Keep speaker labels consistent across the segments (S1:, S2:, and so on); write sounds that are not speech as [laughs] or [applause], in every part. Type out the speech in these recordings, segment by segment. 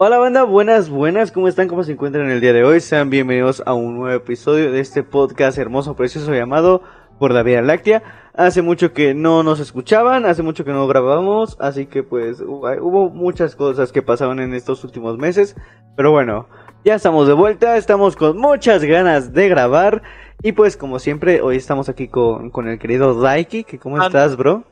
S1: Hola banda, buenas, buenas, ¿cómo están? ¿Cómo se encuentran el día de hoy? Sean bienvenidos a un nuevo episodio de este podcast hermoso, precioso llamado Por la Vía Láctea. Hace mucho que no nos escuchaban, hace mucho que no grabamos, así que pues hubo muchas cosas que pasaron en estos últimos meses. Pero bueno, ya estamos de vuelta, estamos con muchas ganas de grabar. Y pues como siempre, hoy estamos aquí con, con el querido Daiki, que ¿cómo estás, bro?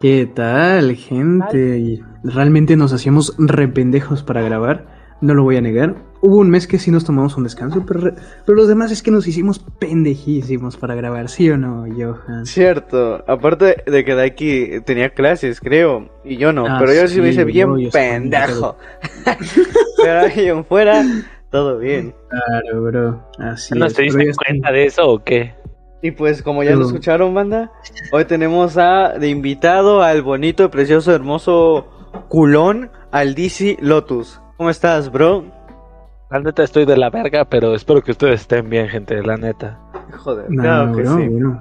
S2: ¿Qué tal, gente? Realmente nos hacíamos rependejos para grabar, no lo voy a negar. Hubo un mes que sí nos tomamos un descanso, pero, pero los demás es que nos hicimos pendejísimos para grabar, ¿sí o no, Johan?
S1: Cierto, aparte de que Daiki tenía clases, creo, y yo no,
S2: Ah,
S1: pero yo sí me hice bien pendejo. [laughs] pero ahí en fuera, todo bien.
S2: Claro, bro, así
S3: ¿No
S2: es.
S3: se diste
S2: estoy-
S3: cuenta de eso o qué?
S1: Y pues como ya lo escucharon, banda, hoy tenemos a de invitado al bonito, precioso, hermoso culón, al DC Lotus. ¿Cómo estás, bro?
S3: La neta estoy de la verga, pero espero que ustedes estén bien, gente, la neta.
S1: Joder,
S2: No,
S1: claro que
S2: bro,
S1: sí.
S2: bueno.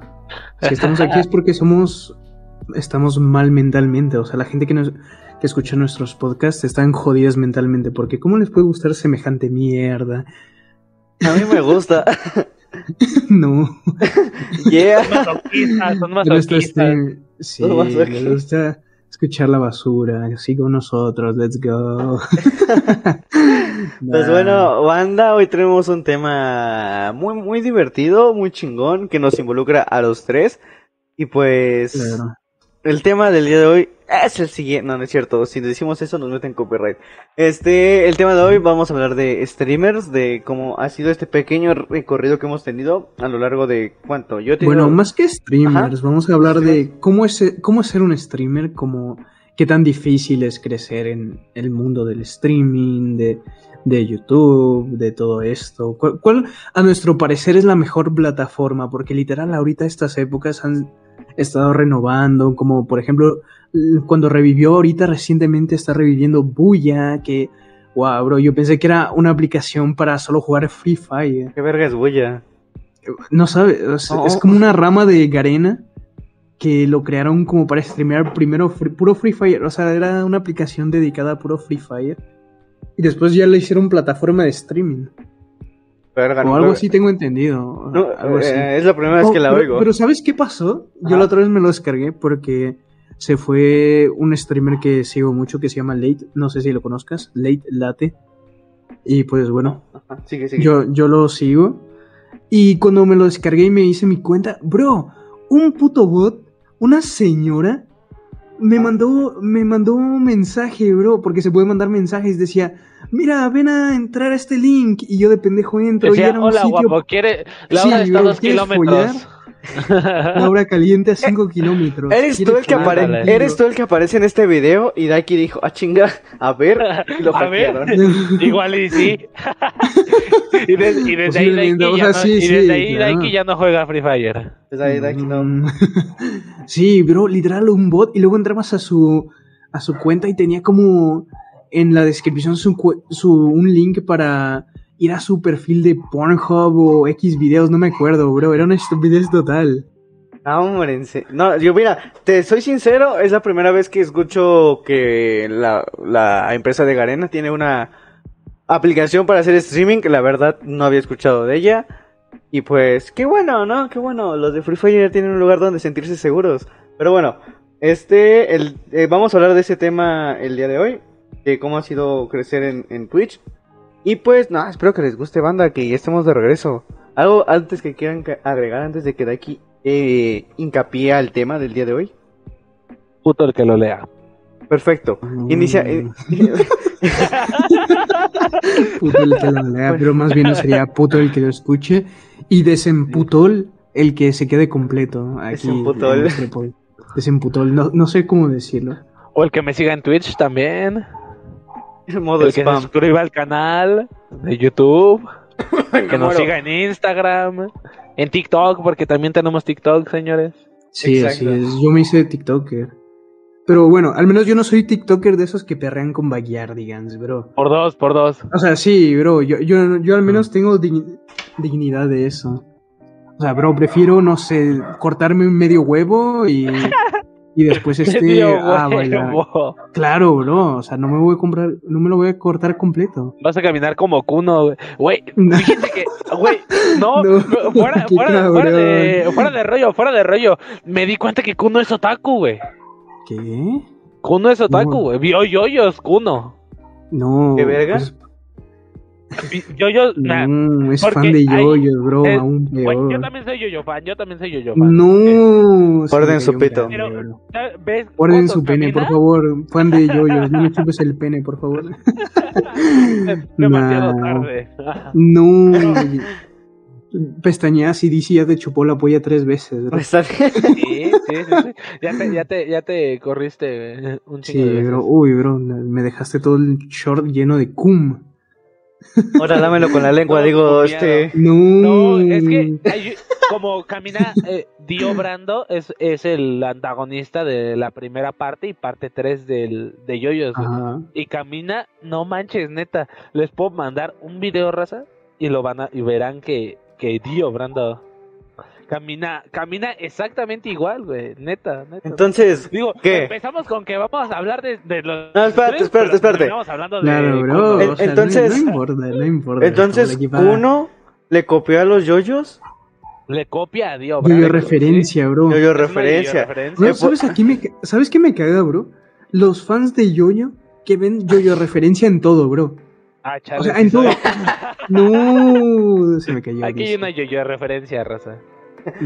S2: Si estamos aquí es porque somos. Estamos mal mentalmente. O sea, la gente que, nos, que escucha nuestros podcasts están jodidas mentalmente. Porque, ¿cómo les puede gustar semejante mierda?
S1: A mí me gusta. [laughs] [laughs]
S2: no.
S1: yeah.
S3: Son masoquistas, son
S2: Le gusta,
S3: masoquistas.
S2: este, sí, le gusta escuchar la basura. Así con nosotros. Let's go. [laughs]
S1: Pues
S2: Nah.
S1: bueno, banda, hoy tenemos un tema muy, muy divertido, muy chingón, que nos involucra a los tres. Y pues,
S2: Claro.
S1: el tema del día de hoy es el siguiente. No, no es cierto. Si decimos eso, nos meten copyright. Este, el tema de hoy vamos a hablar de streamers, de cómo ha sido este pequeño recorrido que hemos tenido a lo largo de cuánto. Yo he tenido-
S2: Bueno, más que streamers,
S1: Ajá.
S2: vamos a hablar de cómo es, cómo es ser un streamer, cómo, qué tan difícil es crecer en el mundo del streaming, de, de YouTube, de todo esto. ¿Cuál, cuál, a nuestro parecer, es la mejor plataforma? Porque literal, ahorita estas épocas han estado renovando, como por ejemplo, cuando revivió ahorita recientemente está reviviendo Buya, que, wow, bro, yo pensé que era una aplicación para solo jugar Free Fire.
S1: ¿Qué verga es bulla?
S2: No sabes, es,
S1: Oh.
S2: es como una rama de Garena que lo crearon como para streamear primero free- puro Free Fire, o sea, era una aplicación dedicada a puro Free Fire. Y después ya le hicieron plataforma de streaming.
S1: Verga,
S2: O
S1: no,
S2: algo así tengo entendido.
S1: No,
S2: algo así.
S1: eh, es la primera vez
S2: Oh,
S1: que la
S2: pero,
S1: oigo.
S2: pero ¿sabes qué pasó? Yo la otra vez me lo descargué porque se fue un streamer que sigo mucho que se llama Late, no sé si lo conozcas, Late Late. Y pues bueno,
S1: Ajá, sigue, sigue.
S2: yo, yo lo sigo. Y cuando me lo descargué y me hice mi cuenta, bro, un puto bot, una señora, me mandó, me mandó un mensaje, bro, porque se puede mandar mensajes. Decía, mira, ven a entrar a este link. Y yo de pendejo entro y
S3: Decía,
S2: era un
S3: hola
S2: sitio
S3: guapo, ¿quiere?
S2: Sí,
S3: Laura está a dos
S2: ¿quieres
S3: kilómetros.
S2: Laura [laughs] caliente a 5 kilómetros.
S1: Eres tú,
S2: ¿Quieres
S1: el que apare- eres tú el que aparece en este video y Daiki dijo, ah chinga, a ver, y lo [laughs]
S3: A ver. [laughs] Igual y sí. y, des- y desde ahí Daiki
S2: o
S3: ya,
S2: sea,
S3: no,
S2: sí,
S3: y desde
S2: sí,
S3: ahí
S2: claro.
S3: Daiki ya no juega Free Fire.
S1: Pues ahí Daiki no.
S2: Mm. Sí, bro, literal un bot y luego entrabas a su a su cuenta y tenía como en la descripción su, su un link para ir a su perfil de Pornhub o X videos, no me acuerdo, bro, era una estupidez total.
S1: Ah, hombre, No, yo mira, te soy sincero, es la primera vez que escucho que la, la empresa de Garena tiene una aplicación para hacer streaming, la verdad no había escuchado de ella. Y pues, qué bueno, ¿no? Qué bueno, los de Free Fire tienen un lugar donde sentirse seguros. Pero bueno, este, el, eh, vamos a hablar de ese tema el día de hoy, de cómo ha sido crecer en, en Twitch. Y pues, nada, espero que les guste, banda, que ya estemos de regreso. Algo antes que quieran agregar, antes de que Daiki eh, hincapié al tema del día de hoy.
S3: Puto el que lo lea.
S1: Perfecto. Inicia. eh, [laughs]
S2: Puto el que lo lea, pero más bien sería puto el que lo escuche y desemputol el que se quede completo. Aquí
S1: Desemputol.
S2: Desemputol, no, no sé cómo decirlo.
S3: O el que me siga en Twitch también. [laughs]
S1: modo
S3: el que se
S1: spam.
S3: suscriba al canal de YouTube. [laughs] Que nos
S1: muero.
S3: siga en Instagram. En TikTok, porque también tenemos TikTok, señores.
S2: Sí,
S1: Exacto.
S2: así es. Yo me hice TikToker. Pero bueno, al menos yo no soy TikToker de esos que perrean con backyardigans, bro.
S3: Por dos, por dos.
S2: O sea, sí, bro, yo, yo, yo al menos tengo digni- dignidad de eso. O sea, bro, prefiero, no sé, cortarme un medio huevo y, [laughs] y después [laughs] este. Ah, vaya.
S3: huevo.
S2: Claro, bro. O sea, no me voy a comprar, no me lo voy a cortar completo.
S3: Vas a caminar como Kuno, güey. Güey, [laughs] fíjate que, güey, no, [laughs]
S2: No,
S3: fuera, fuera, fuera de, fuera de rollo, fuera de rollo. Me di cuenta que Kuno es otaku, güey.
S2: ¿Qué?
S3: Kuno es otaku,
S2: No.
S3: güey. Vio yoyos, Kuno.
S2: No.
S1: ¿Qué verga?
S2: pues,
S3: Nah,
S2: no, es
S3: porque
S2: fan de yoyos, bro.
S3: eh,
S2: aún peor.
S3: yo también soy yoyo fan, yo también soy yoyo fan.
S2: No.
S1: Guarden
S2: me
S1: su pito.
S3: Cotos
S2: su pene, por favor. Fan de [laughs] yoyos, no me chupes el pene, por favor.
S3: Demasiado
S2: No.
S3: tarde.
S2: No. Pestañeas y DC ya te chupó la polla tres veces.
S1: Está bien.
S3: Sí, sí, sí, sí. Ya te, ya te, ya te corriste eh, un
S2: Sí,
S3: chingo de veces.
S2: bro. Uy, bro, me dejaste todo el short lleno de cum.
S1: Ahora dámelo con la lengua,
S3: No,
S1: digo, este.
S2: No.
S3: No, es que hay- como camina eh, Dio Brando es, es el antagonista de la primera parte y parte 3 del, de Yoyos.
S2: Ajá.
S3: Y camina, no manches, neta. Les puedo mandar un video, raza, y lo van a, y verán que, que Dio Brando camina, camina exactamente igual, güey. Neta, neta.
S1: Entonces,
S3: Digo,
S1: ¿qué?
S3: empezamos con que vamos a hablar de, de los.
S1: No, espérate,
S3: tres,
S1: espérate, espérate.
S3: terminamos hablando de
S2: Claro, bro.
S3: Kuno.
S1: En-
S2: o sea,
S1: entonces-
S2: No, importa, no importa.
S1: entonces
S2: Estamos
S1: uno le copió a los yoyos.
S3: Le copia a Dio
S2: Yo,
S3: Brando.
S2: referencia, bro.
S3: Es una
S1: referencia.
S2: No, ¿sabes, aquí me, ¿Sabes qué me caga, bro? Los fans de Yoyo que ven Yoyo referencia en todo, bro.
S3: Ah, chale,
S2: O sea, en todo. [laughs] No, se me cayó.
S3: Aquí hay una yo-yo referencia, raza.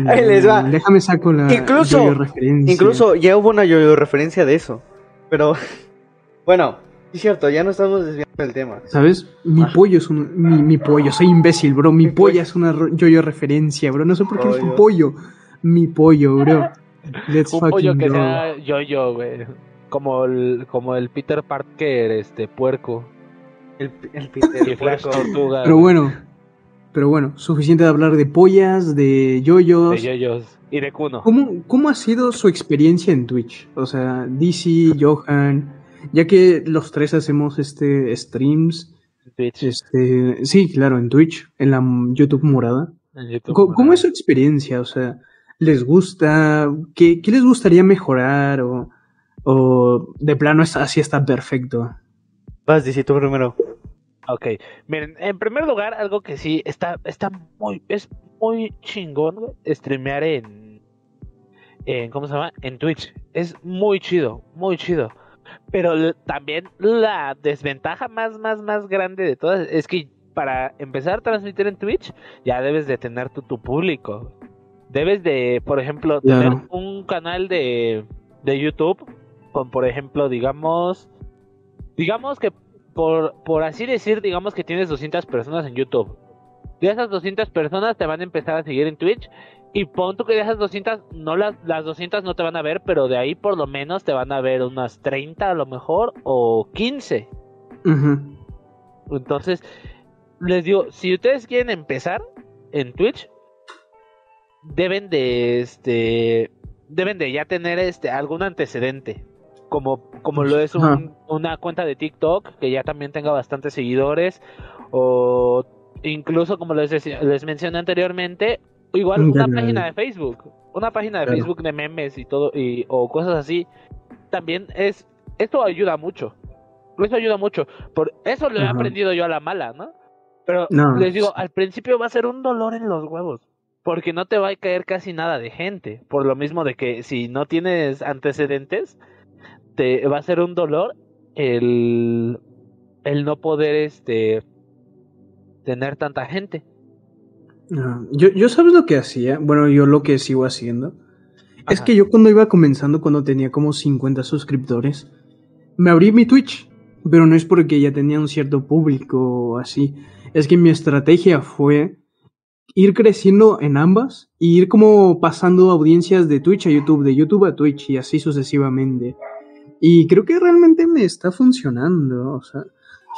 S1: Ahí les va.
S2: Mm, Déjame saco la
S1: Incluso-
S2: Yoyo referencia.
S1: Incluso ya hubo una yo referencia de eso. Pero, [laughs] bueno, es cierto, ya no estamos desviando del tema.
S2: ¿Sabes? Mi
S1: Ah.
S2: pollo es un. Mi, mi pollo, soy imbécil, bro. Mi,
S1: Mi
S2: polla
S1: pollo.
S2: es una Yoyo referencia, bro. No sé por qué es un
S1: Pollo.
S2: Mi pollo, bro. Let's
S3: Un
S2: fucking
S3: pollo que
S2: go.
S3: sea yo-yo, güey. Como el, como el Peter Parker, este, puerco.
S1: El, el Peter
S3: Y Flash
S1: Puerco.
S3: Tortuga.
S2: Pero
S3: güey,
S2: bueno. Pero bueno, suficiente de hablar de pollas, de yoyos.
S3: De yo-yos. Y de Kuno.
S2: ¿Cómo, ¿Cómo ha sido su experiencia en Twitch? O sea, DC, Johan, ya que los tres hacemos este streams,
S3: Twitch,
S2: este, sí, claro, en Twitch, en la YouTube morada.
S3: en YouTube.
S2: ¿Cómo, cómo es su experiencia? O sea, ¿les gusta? ¿Qué, qué les gustaría mejorar? O, o de plano así está perfecto.
S1: Vas, dice tú primero.
S3: Ok, miren, en primer lugar, algo que sí está, está muy, es muy chingón, streamear en, en, ¿cómo se llama? En Twitch. Es muy chido, muy chido. Pero también la desventaja más, más, más grande de todas es que para empezar a transmitir en Twitch ya debes de tener tu, tu público. Debes de, por ejemplo, tener un canal de, de YouTube con, por ejemplo, digamos, digamos que por, por así decir, digamos que tienes 200 personas en YouTube. De esas 200 personas te van a empezar a seguir en Twitch. Y pon tú que de esas 200, no las, las 200 no te van a ver, pero de ahí por lo menos te van a ver unas 30 a lo mejor o 15.
S2: Ujú.
S3: Entonces, les digo, si ustedes quieren empezar en Twitch, deben de este deben de ya tener este algún antecedente. Como, como lo es un- una cuenta de TikTok que ya también tenga bastantes seguidores. O incluso como les, decía- les mencioné anteriormente, igual
S2: Un
S3: una página de Facebook. Una página de
S2: Claro.
S3: Facebook de memes y todo, y, o cosas así. También es. Esto ayuda mucho. Eso ayuda mucho. Por eso lo he
S2: Ajá.
S3: aprendido yo a la mala, ¿no? Pero
S2: No,
S3: les digo, al principio va a ser un dolor en los huevos. Porque no te va a caer casi nada de gente. Por lo mismo de que si no tienes antecedentes, te va a ser un dolor el, el no poder este tener tanta gente.
S2: Yo, yo sabes lo que hacía, bueno, yo lo que sigo haciendo, es que yo cuando iba comenzando, cuando tenía como 50 suscriptores, me abrí mi Twitch, pero no es porque ya tenía un cierto público o así, es que mi estrategia fue ir creciendo en ambas y ir como pasando audiencias de Twitch a YouTube, de YouTube a Twitch y así sucesivamente. Y creo que realmente me está funcionando, o sea,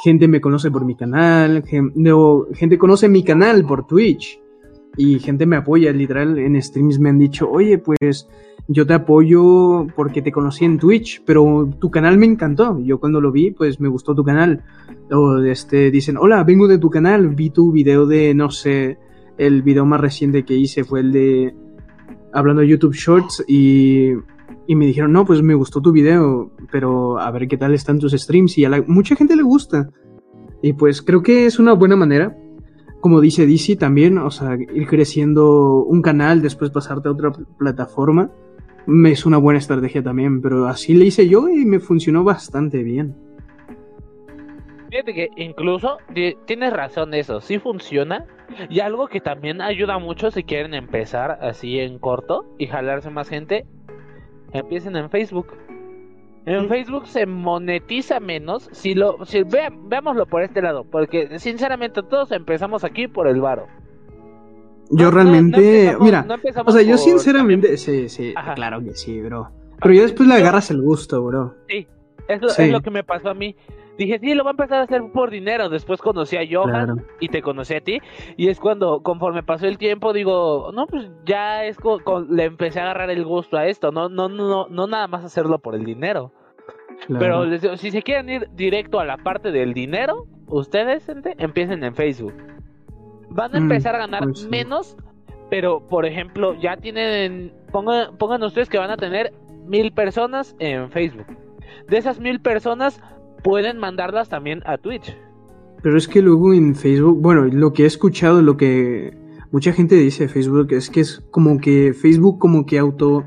S2: gente me conoce por mi canal, no, gente conoce mi canal por Twitch y gente me apoya, literal, en streams me han dicho, oye, pues yo te apoyo porque te conocí en Twitch, pero tu canal me encantó, yo cuando lo vi, pues me gustó tu canal. O este, dicen, hola, vengo de tu canal, vi tu video de, no sé, el video más reciente que hice fue el de hablando de YouTube Shorts y y me dijeron, no, pues me gustó tu video, pero a ver qué tal están tus streams. Y a la, mucha gente le gusta. Y pues creo que es una buena manera. Como dice DC también, o sea, ir creciendo un canal, después pasarte a otra plataforma, es una buena estrategia también. Pero así le hice yo y me funcionó bastante bien.
S3: Fíjate que incluso tienes razón eso, sí funciona. Y algo que también ayuda mucho si quieren empezar así en corto y jalarse más gente empiecen en Facebook. En Facebook se monetiza menos si lo si veámoslo por este lado, porque sinceramente todos empezamos aquí por el varo.
S2: Yo realmente, mira, o sea, yo sinceramente, sí, sí, claro que sí, bro. Pero ya después le agarras el gusto, bro.
S3: Sí, eso es lo que me pasó a mí. Dije, sí, lo va a empezar a hacer por dinero. Después conocí a Johan y te conocí a ti. Y es cuando, conforme pasó el tiempo, digo, no, pues ya es le empecé a agarrar el gusto a esto. No, no, no, no nada más hacerlo por el dinero. Pero si se quieren ir directo a la parte del dinero, ustedes empiecen en Facebook. Van a mm, empezar a ganar pues menos, pero por ejemplo, ya tienen, pongan, pongan ustedes que van a tener mil personas en Facebook. De esas mil personas, pueden mandarlas también a Twitch.
S2: Pero es que luego en Facebook, bueno, lo que he escuchado, lo que mucha gente dice de Facebook es que es como que Facebook como que auto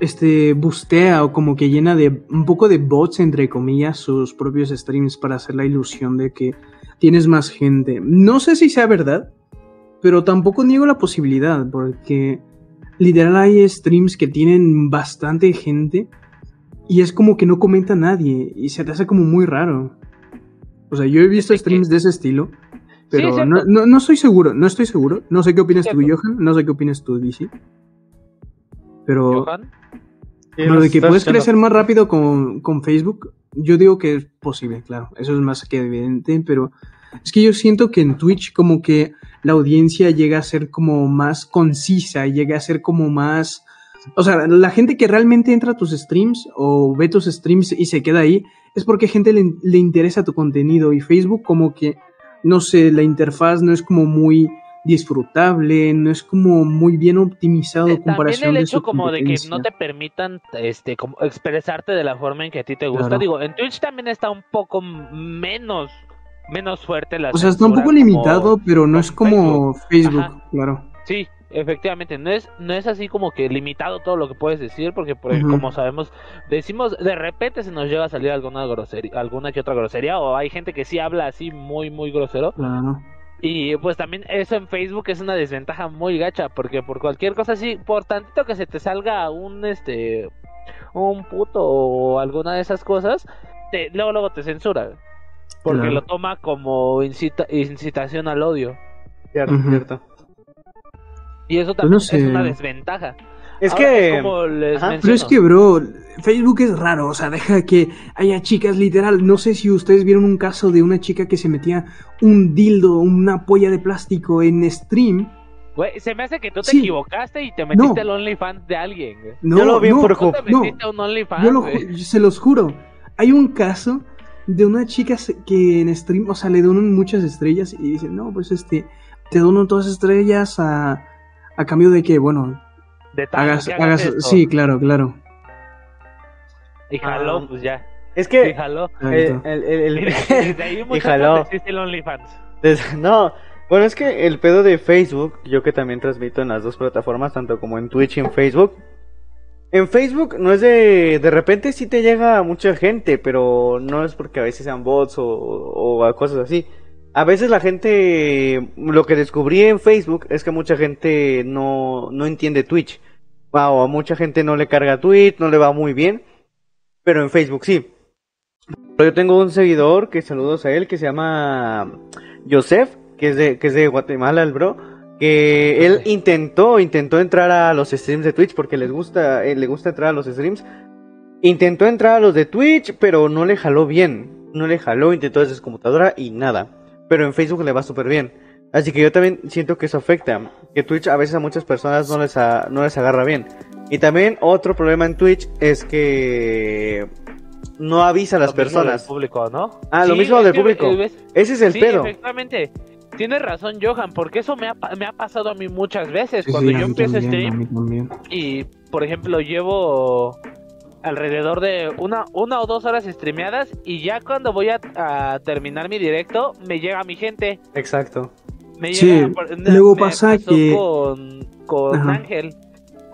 S2: este bustea o como que llena de un poco de bots entre comillas sus propios streams para hacer la ilusión de que tienes más gente. No sé si sea verdad, pero tampoco niego la posibilidad porque literal hay streams que tienen bastante gente y es como que no comenta nadie y se te hace como muy raro. O sea, yo he visto streams de ese estilo, pero no, no, estoy seguro, no estoy seguro. No sé qué opinas tú, Johan, no sé qué opinas tú, DC. Pero... ¿Johan? Lo de que puedes crecer más rápido con, con Facebook, yo digo que es posible, claro. Eso es más que evidente, pero es que yo siento que en Twitch como que la audiencia llega a ser como más concisa, llega a ser como más o sea, la gente que realmente entra a tus streams o ve tus streams y se queda ahí es porque gente le, le interesa tu contenido y Facebook como que, no sé, la interfaz no es como muy disfrutable, no es como muy bien optimizado en comparación
S3: También el hecho como de que no te permitan este como expresarte de la forma en que a ti te gusta. Digo, en Twitch también está un poco menos menos fuerte la
S2: O sea, está un poco limitado, pero no es como Facebook, claro.
S3: Sí, efectivamente, no es, no es así como que limitado todo lo que puedes decir, porque por como sabemos, decimos, de repente se nos llega a salir alguna grosería, alguna que otra grosería, o hay gente que sí habla así muy, muy grosero. Y pues también eso en Facebook es una desventaja muy gacha, porque por cualquier cosa así, por tantito que se te salga un este un puto o alguna de esas cosas, te, luego luego te censura. Porque lo toma como incita, incitación al odio.
S1: Cierto, cierto.
S3: Y eso también es una desventaja.
S1: Es que.
S2: pero es que, bro, Facebook es raro. O sea, deja que haya chicas, literal. No sé si ustedes vieron un caso de una chica que se metía un dildo, una polla de plástico en stream.
S3: Güey, se me hace que tú te equivocaste y te metiste al OnlyFans de alguien.
S2: No, yo lo vi por ¿Tú te metiste a un OnlyFans, yo lo, se los juro. Hay un caso de una chica que en stream, o sea, le donan muchas estrellas y dice, no, pues este, te dono todas estrellas a a cambio de que, bueno,
S3: de hagas,
S2: sí, claro, claro.
S3: Y jaló, ah, pues ya.
S1: Es que
S3: y jaló.
S1: El, el, el, [laughs]
S3: desde ahí y jaló. existe el OnlyFans.
S1: no, bueno, es que el pedo de Facebook, yo que también transmito en las dos plataformas, tanto como en Twitch y en Facebook. En Facebook no es de. De repente sí te llega mucha gente, pero no es porque a veces sean bots o, o cosas así. A veces la gente, lo que descubrí en Facebook es que mucha gente no, no entiende Twitch. O a mucha gente no le carga Twitch, no le va muy bien. Pero en Facebook sí. Yo tengo un seguidor, que saludos a él, que se llama Joseph, que es de, que es de Guatemala, el bro. Que él intentó, intentó entrar a los streams de Twitch porque les gusta, eh, le gusta entrar a los streams. Intentó entrar a los de Twitch, pero no le jaló bien. No le jaló, intentó desde su computadora y nada pero en Facebook le va súper bien. Así que yo también siento que eso afecta, que Twitch a veces a muchas personas no les, no les agarra bien. Y también otro problema en Twitch es que no avisa a las personas.
S3: público, ¿no?
S1: Ah, lo mismo del público. Ese es el
S3: sí,
S1: pedo.
S3: Efectivamente. Tienes razón, Johan, porque eso me ha, me ha pasado a mí muchas veces. Cuando yo empiezo a stream y por ejemplo, llevo alrededor de una, una o dos horas streameadas y ya cuando voy a, a terminar mi directo me llega mi gente.
S1: Exacto.
S3: Me
S2: Sí,
S3: llega,
S2: luego
S3: me
S2: pasa que-
S3: con. Ángel.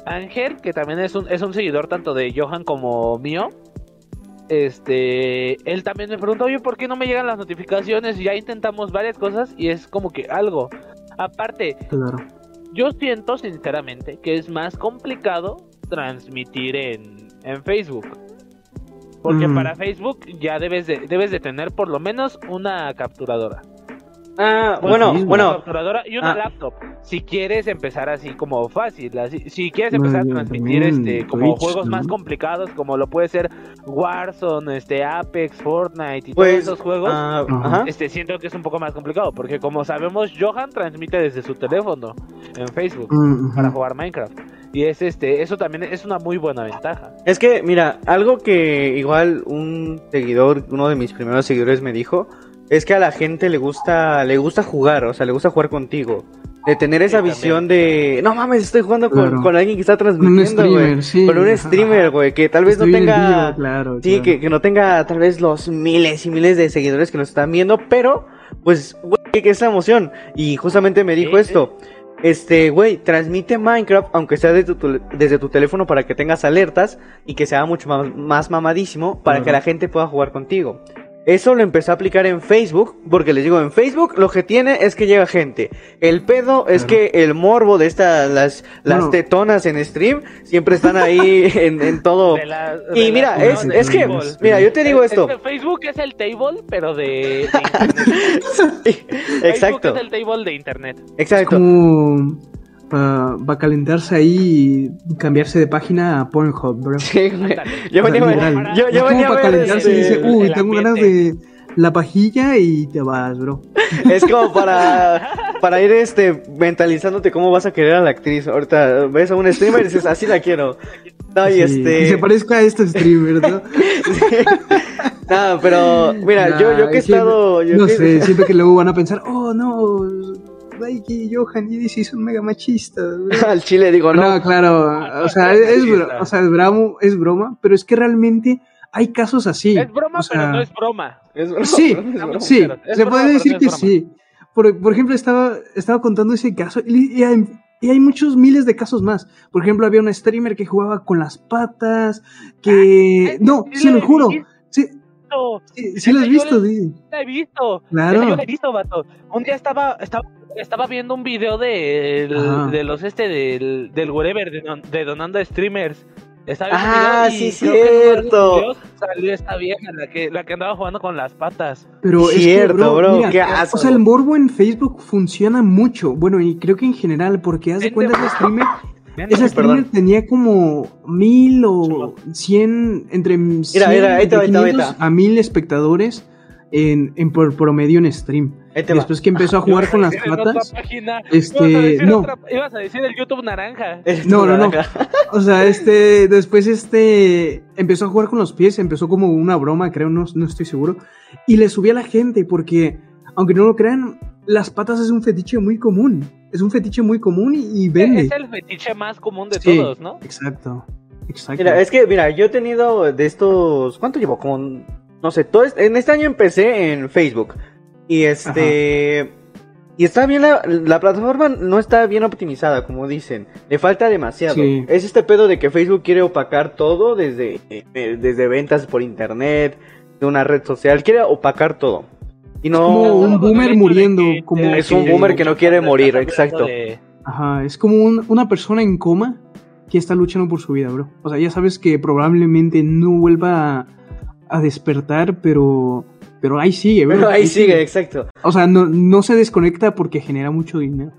S3: Ángel, que también es un, es un seguidor tanto de Johan como mío. Este, él también me preguntó, oye, ¿por qué no me llegan las notificaciones? Ya intentamos varias cosas y es como que algo. Aparte,
S2: Claro.
S3: yo siento sinceramente que es más complicado transmitir en, en Facebook. Porque
S2: Mm.
S3: para Facebook ya debes de, debes de tener por lo menos una capturadora.
S1: Ah,
S2: Pues
S1: bueno,
S2: sí,
S3: Una
S1: bueno.
S3: capturadora y una
S1: ah.
S3: laptop. Si quieres empezar así como fácil, así, si quieres
S2: Bueno,
S3: empezar a transmitir
S2: también
S3: este como
S2: Twitch,
S3: juegos
S2: ¿no?
S3: más complicados como lo puede ser Warzone, este Apex, Fortnite y
S1: Pues,
S3: todos esos juegos.
S1: ah.
S3: Este siento que es un poco más complicado porque como sabemos Johan transmite desde su teléfono en Facebook para jugar Minecraft. Y es este, eso también es una muy buena ventaja.
S1: Es que, mira, algo que igual un seguidor, uno de mis primeros seguidores me dijo, es que a la gente le gusta, le gusta jugar, o sea, le gusta jugar contigo. De tener esa
S3: Sí,
S1: visión de, no mames, estoy jugando con,
S2: Claro.
S1: con alguien que está transmitiendo, güey.
S2: sí.
S1: Con un streamer, güey, que tal vez no tenga...
S2: vivo, claro,
S1: Sí,
S2: claro.
S1: que, que no tenga tal vez los miles y miles de seguidores que nos están viendo, pero, pues, güey, que es la emoción. Y justamente me dijo esto. Este, güey, transmite Minecraft, aunque sea desde tu, desde tu teléfono para que tengas alertas y que sea mucho más, más mamadísimo para que la gente pueda jugar contigo. Eso lo empecé a aplicar en Facebook, porque les digo, en Facebook lo que tiene es que llega gente. El pedo es
S2: Claro.
S1: que el morbo de estas, las, las
S2: Bueno.
S1: tetonas en stream, siempre están ahí [laughs] en, en todo.
S3: De la-
S1: Y mira,
S3: la-
S1: es,
S3: no,
S1: es que, mira, yo te digo
S3: Es-
S1: esto.
S3: es que Facebook es el table, pero de, de [laughs] internet. Facebook
S1: Exacto,
S3: es el table de internet.
S1: exacto.
S2: Como para calentarse ahí y cambiarse de página a Pornhub, bro.
S1: Sí, güey. Yo venía, yo, yo
S2: Es
S1: venía a
S2: como para
S1: ver,
S2: calentarse y
S1: este,
S2: dice, uy,
S3: el
S2: tengo ganas de la pajilla y te vas, bro. [laughs]
S1: es como para, para ir este mentalizándote cómo vas a querer a la actriz. Ahorita ves a un streamer y dices, así la quiero. No, y
S2: Sí,
S1: este.
S2: que se parezca a este streamer, ¿no? [laughs]
S1: No, pero mira,
S2: Nah,
S1: yo, yo que he estado. yo
S2: no
S1: que-
S2: sé, siento que luego van a pensar, oh no, Y Johan y DC son mega machistas. bro". [laughs]
S1: Al chile digo, no.
S2: No, claro, o sea, es, es bro- o sea, es, bramo- es broma, pero es que realmente hay casos así.
S3: Es broma,
S2: o sea,
S3: pero no es broma.
S1: Es broma,
S2: Sí,
S1: es broma.
S2: sí,
S3: es
S2: se
S3: broma,
S2: puede decir
S3: no
S2: que
S3: broma.
S2: sí. Por, por ejemplo, estaba, estaba contando ese caso y, y hay, y hay muchos miles de casos más. Por ejemplo, había un streamer que jugaba con las patas, que...
S3: Ah,
S2: no,
S3: sí
S2: se
S3: lo
S2: lo juro. Sí, sí, sí lo has visto,
S3: lo-
S2: sí.
S3: La he visto.
S2: Claro.
S3: Yo la he visto, vato. Un día estaba, estaba, estaba viendo un video de,
S2: Ajá.
S3: de los este del, del wherever de, don- de donando streamers. Estaba viendo
S1: Ah,
S3: un video y
S1: sí,
S3: de
S1: cierto.
S3: videos salió esta vieja, la que, la que andaba jugando con las patas.
S2: Pero es
S1: Cierto,
S2: que, bro,
S1: bro,
S2: mira,
S1: qué asco.
S2: O sea, el morbo en Facebook funciona mucho. Bueno, y creo que en general, porque haz de cuenta
S3: mucho.
S2: streamer,
S1: Ay,
S2: streamer
S1: perdón.
S2: tenía como mil o cien, entre 100,
S1: mira, ahí te va, ahí te va, ahí te
S2: 500
S1: va.
S2: a mil espectadores en, en por promedio en stream.
S1: Ahí te
S2: Y
S1: va.
S2: después que empezó a jugar con las
S3: Ibas a decir en
S2: patas, este,
S3: ibas a decir
S2: no.
S3: otra- ibas a decir el YouTube naranja.
S1: Es
S2: No, no, no.
S1: naranja. [laughs]
S2: O sea, este, después este, empezó a jugar con los pies, empezó como una broma, creo, no, no estoy seguro. Y le subía a la gente porque, aunque no lo crean, las patas es un fetiche muy común. Es un fetiche muy común y, y vende.
S3: Es el fetiche más común de
S2: Sí,
S3: todos, ¿no?
S2: Exacto, exacto.
S1: Mira, es que, mira, yo he tenido de estos. ¿Cuánto llevo? Como. No sé, todo este- en este año empecé en Facebook. Y este. Y está bien, la, la plataforma no está bien optimizada, como dicen. Le falta demasiado.
S2: Sí.
S1: Es este pedo de que Facebook quiere opacar todo desde, eh, desde ventas por internet, de una red social. Quiere opacar todo. Y no.
S2: como un boomer muriendo,
S3: que-
S2: como
S1: Es un boomer que no quiere morir, exacto.
S2: Ajá, es como un- una persona en coma que está luchando por su vida, bro. O sea, ya sabes que probablemente no vuelva a, a despertar, pero, pero ahí sigue, bro.
S1: Pero [laughs] ahí sigue, exacto.
S2: O sea, no, no se desconecta porque genera mucho dinero.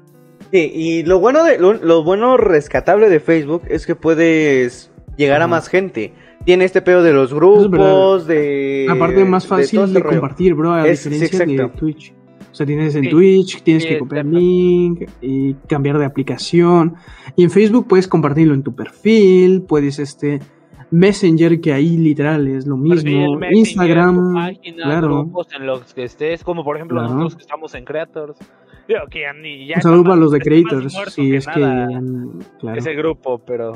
S1: Sí, y lo bueno de lo, lo bueno rescatable de Facebook es que puedes llegar a más gente. Tiene este pedo de los
S2: Es
S1: grupos, de
S2: Aparte, más
S1: de
S2: fácil de,
S1: este rollo.
S2: compartir, bro, a
S1: Es- sí,
S2: diferencia de
S1: exacto.
S2: Twitch. O sea, tienes en
S3: Sí.
S2: Twitch, tienes
S3: Sí,
S2: que copiar
S3: exacto.
S2: link y cambiar de aplicación. Y en Facebook puedes compartirlo en tu perfil, puedes este Messenger, que ahí literal es lo
S3: Perfil,
S2: mismo. Instagram,
S3: página,
S2: claro.
S3: grupos en los que estés, como por ejemplo
S2: Claro.
S3: nosotros que estamos en Creators. Digo que ya ni ya
S2: Un saludo
S3: está
S2: para los de Creators,
S3: que
S2: es que... Claro.
S3: ese grupo, pero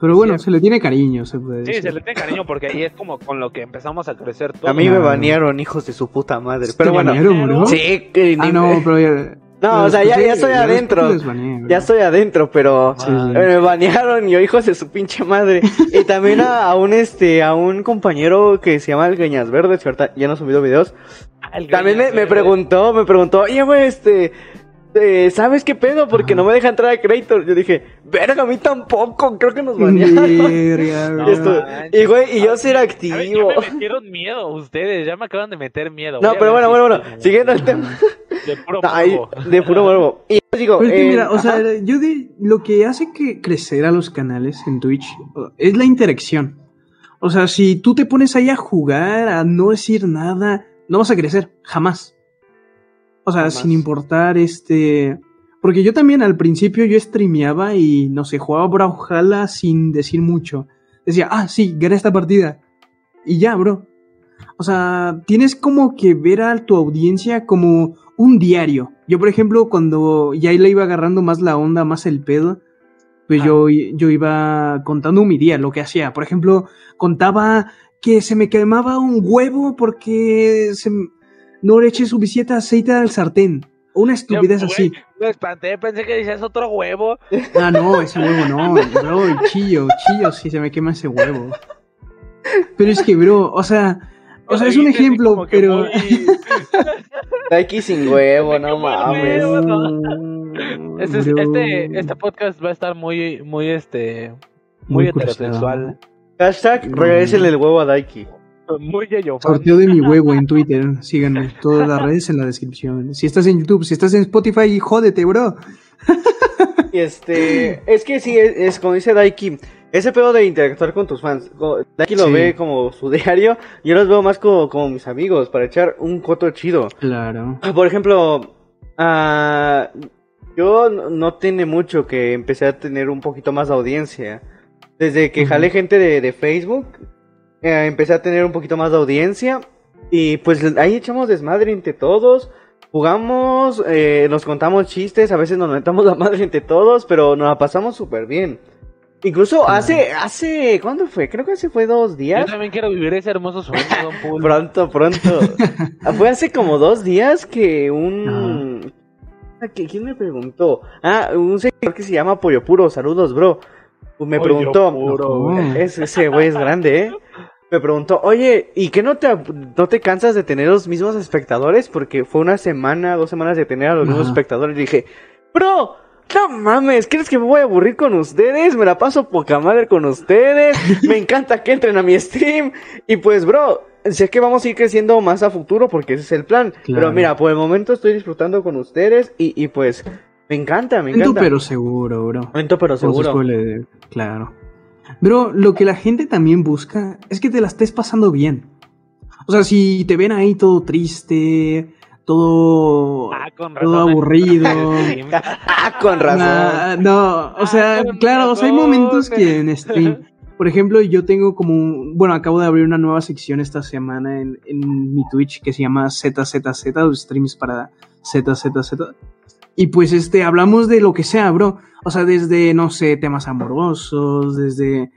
S2: Pero bueno,
S3: Sí.
S2: se le tiene cariño, se puede
S3: Sí,
S2: decir.
S3: se le tiene cariño porque ahí es como con lo que empezamos a crecer todos.
S1: A mí me
S2: No.
S1: banearon, hijos de su puta madre.
S2: ¿Te
S1: Pero bueno.
S2: banearon, bro?
S1: Sí, que
S2: Ah, no, pero ya...
S1: No, o sea, ya, ya estoy adentro. Ya estoy adentro, pero
S2: Sí, sí.
S1: me banearon y hijos de su pinche madre. Y también a, a un este, a un compañero que se llama el Gañas Verdes, que ahorita ya no ha subido videos.
S3: Ah, el
S1: También me,
S3: Greñas
S1: preguntó, me preguntó, oye, güey, este, eh, ¿sabes qué pedo? Porque no me deja entrar a Creator. Yo dije, verga, a mí tampoco, creo que nos banearon. [laughs]
S3: No
S1: Y esto-
S3: manches.
S1: y güey, y yo ser
S3: A ver,
S1: activo.
S3: ya me metieron miedo ustedes, ya me acaban de meter miedo.
S1: No,
S3: Voy
S1: pero bueno, bueno, bueno, siguiendo el tema. [laughs]
S3: De puro morbo.
S1: de puro morbo. Y yo digo,
S2: Pero es que
S1: eh,
S2: mira, o sea, yo de lo que hace que crecer a los canales en Twitch es la interacción. O sea, si tú te pones ahí a jugar, a no decir nada, no vas a crecer, jamás. O sea,
S1: Jamás.
S2: sin importar este. Porque yo también al principio yo streameaba y no sé, jugaba Brawlhalla sin decir mucho. Decía, ah, sí, gané esta partida. Y ya, bro. O sea, tienes como que ver a tu audiencia como un diario. Yo, por ejemplo, cuando ya le iba agarrando más la onda, más el pedo, pues
S3: Ah.
S2: yo, yo iba contando mi día, lo que hacía. Por ejemplo, contaba que se me quemaba un huevo porque se no le eché suficiente aceite al sartén. Una estupidez así.
S3: Me espanté, pensé que decías otro huevo. [laughs]
S2: Ah, no, ese huevo no, bro, chillo, chillo, si se me quema ese huevo. Pero es que, bro, o sea, o sea, es un ejemplo, pero...
S3: muy- [laughs]
S1: Aquí sin huevo, no mames.
S3: huevo, no.
S2: Mm,
S3: Este, es- este, este podcast va a estar muy, muy, este, muy,
S2: Muy
S3: heterosexual.
S1: Hashtag
S2: No.
S1: regresele el huevo a Daiki.
S3: Muy yo
S2: Sorteo de mi huevo en Twitter. Síganme. Todas las redes en la descripción. Si estás en YouTube, si estás en Spotify, jódete, bro.
S1: Y este, es que sí, es, es como dice Daiki, ese pedo de interactuar con tus fans. Daiki lo
S2: Sí.
S1: ve como su [laughs] diario, yo los veo más como, como mis amigos, para echar un coto chido.
S2: Claro.
S1: Por ejemplo, ah, yo no, tiene mucho que empecé a tener un poquito más de audiencia. Desde que jalé gente de, de Facebook, eh, empecé a tener un poquito más de audiencia. Y pues ahí echamos desmadre entre todos. Jugamos, eh, nos contamos chistes, a veces nos metamos la madre entre todos, pero nos la pasamos súper bien. Incluso hace, hace, ¿cuándo fue? Creo que hace fue dos
S3: Yo
S1: días.
S3: también quiero vivir ese hermoso sueño, Don [laughs] Pool.
S1: Pronto, pronto. [laughs] Ah, Fue hace como dos días que un... Ah, ¿que- ¿Quién me preguntó? Ah, un señor que se llama Pollo Puro. Saludos, bro. Me
S3: Pollo
S1: preguntó...
S3: Puro,
S2: güey.
S1: Es, ese güey es grande, ¿eh? Me preguntó, oye, ¿y qué no te, no te cansas de tener los mismos espectadores? Porque fue una semana, dos semanas de tener a los mismos espectadores. Y dije, bro, no mames, ¿crees que me voy a aburrir con ustedes? Me la paso poca madre con ustedes. Me encanta que entren a mi stream. Y pues, bro, sé que vamos a ir creciendo más a futuro porque ese es el plan.
S2: Claro.
S1: Pero mira, por el momento estoy disfrutando con ustedes y, y pues, me encanta, me
S2: Lento
S1: encanta.
S2: pero seguro, bro.
S1: Lento pero seguro.
S2: Claro. Bro, lo que la gente también busca es que te la estés pasando bien. O sea, si te ven ahí todo triste, todo,
S3: Ah, con
S2: todo aburrido. [laughs]
S1: Ah, con razón.
S2: Nah, no, o sea,
S3: Ah, con
S2: claro, o sea, hay momentos que en stream, [laughs] por ejemplo, yo tengo como, un- bueno, acabo de abrir una nueva sección esta semana en, en mi Twitch que se llama ZZZ, los streams para ZZZ. Y pues este, hablamos de lo que sea, bro. O sea, desde, no sé, temas amorosos, desde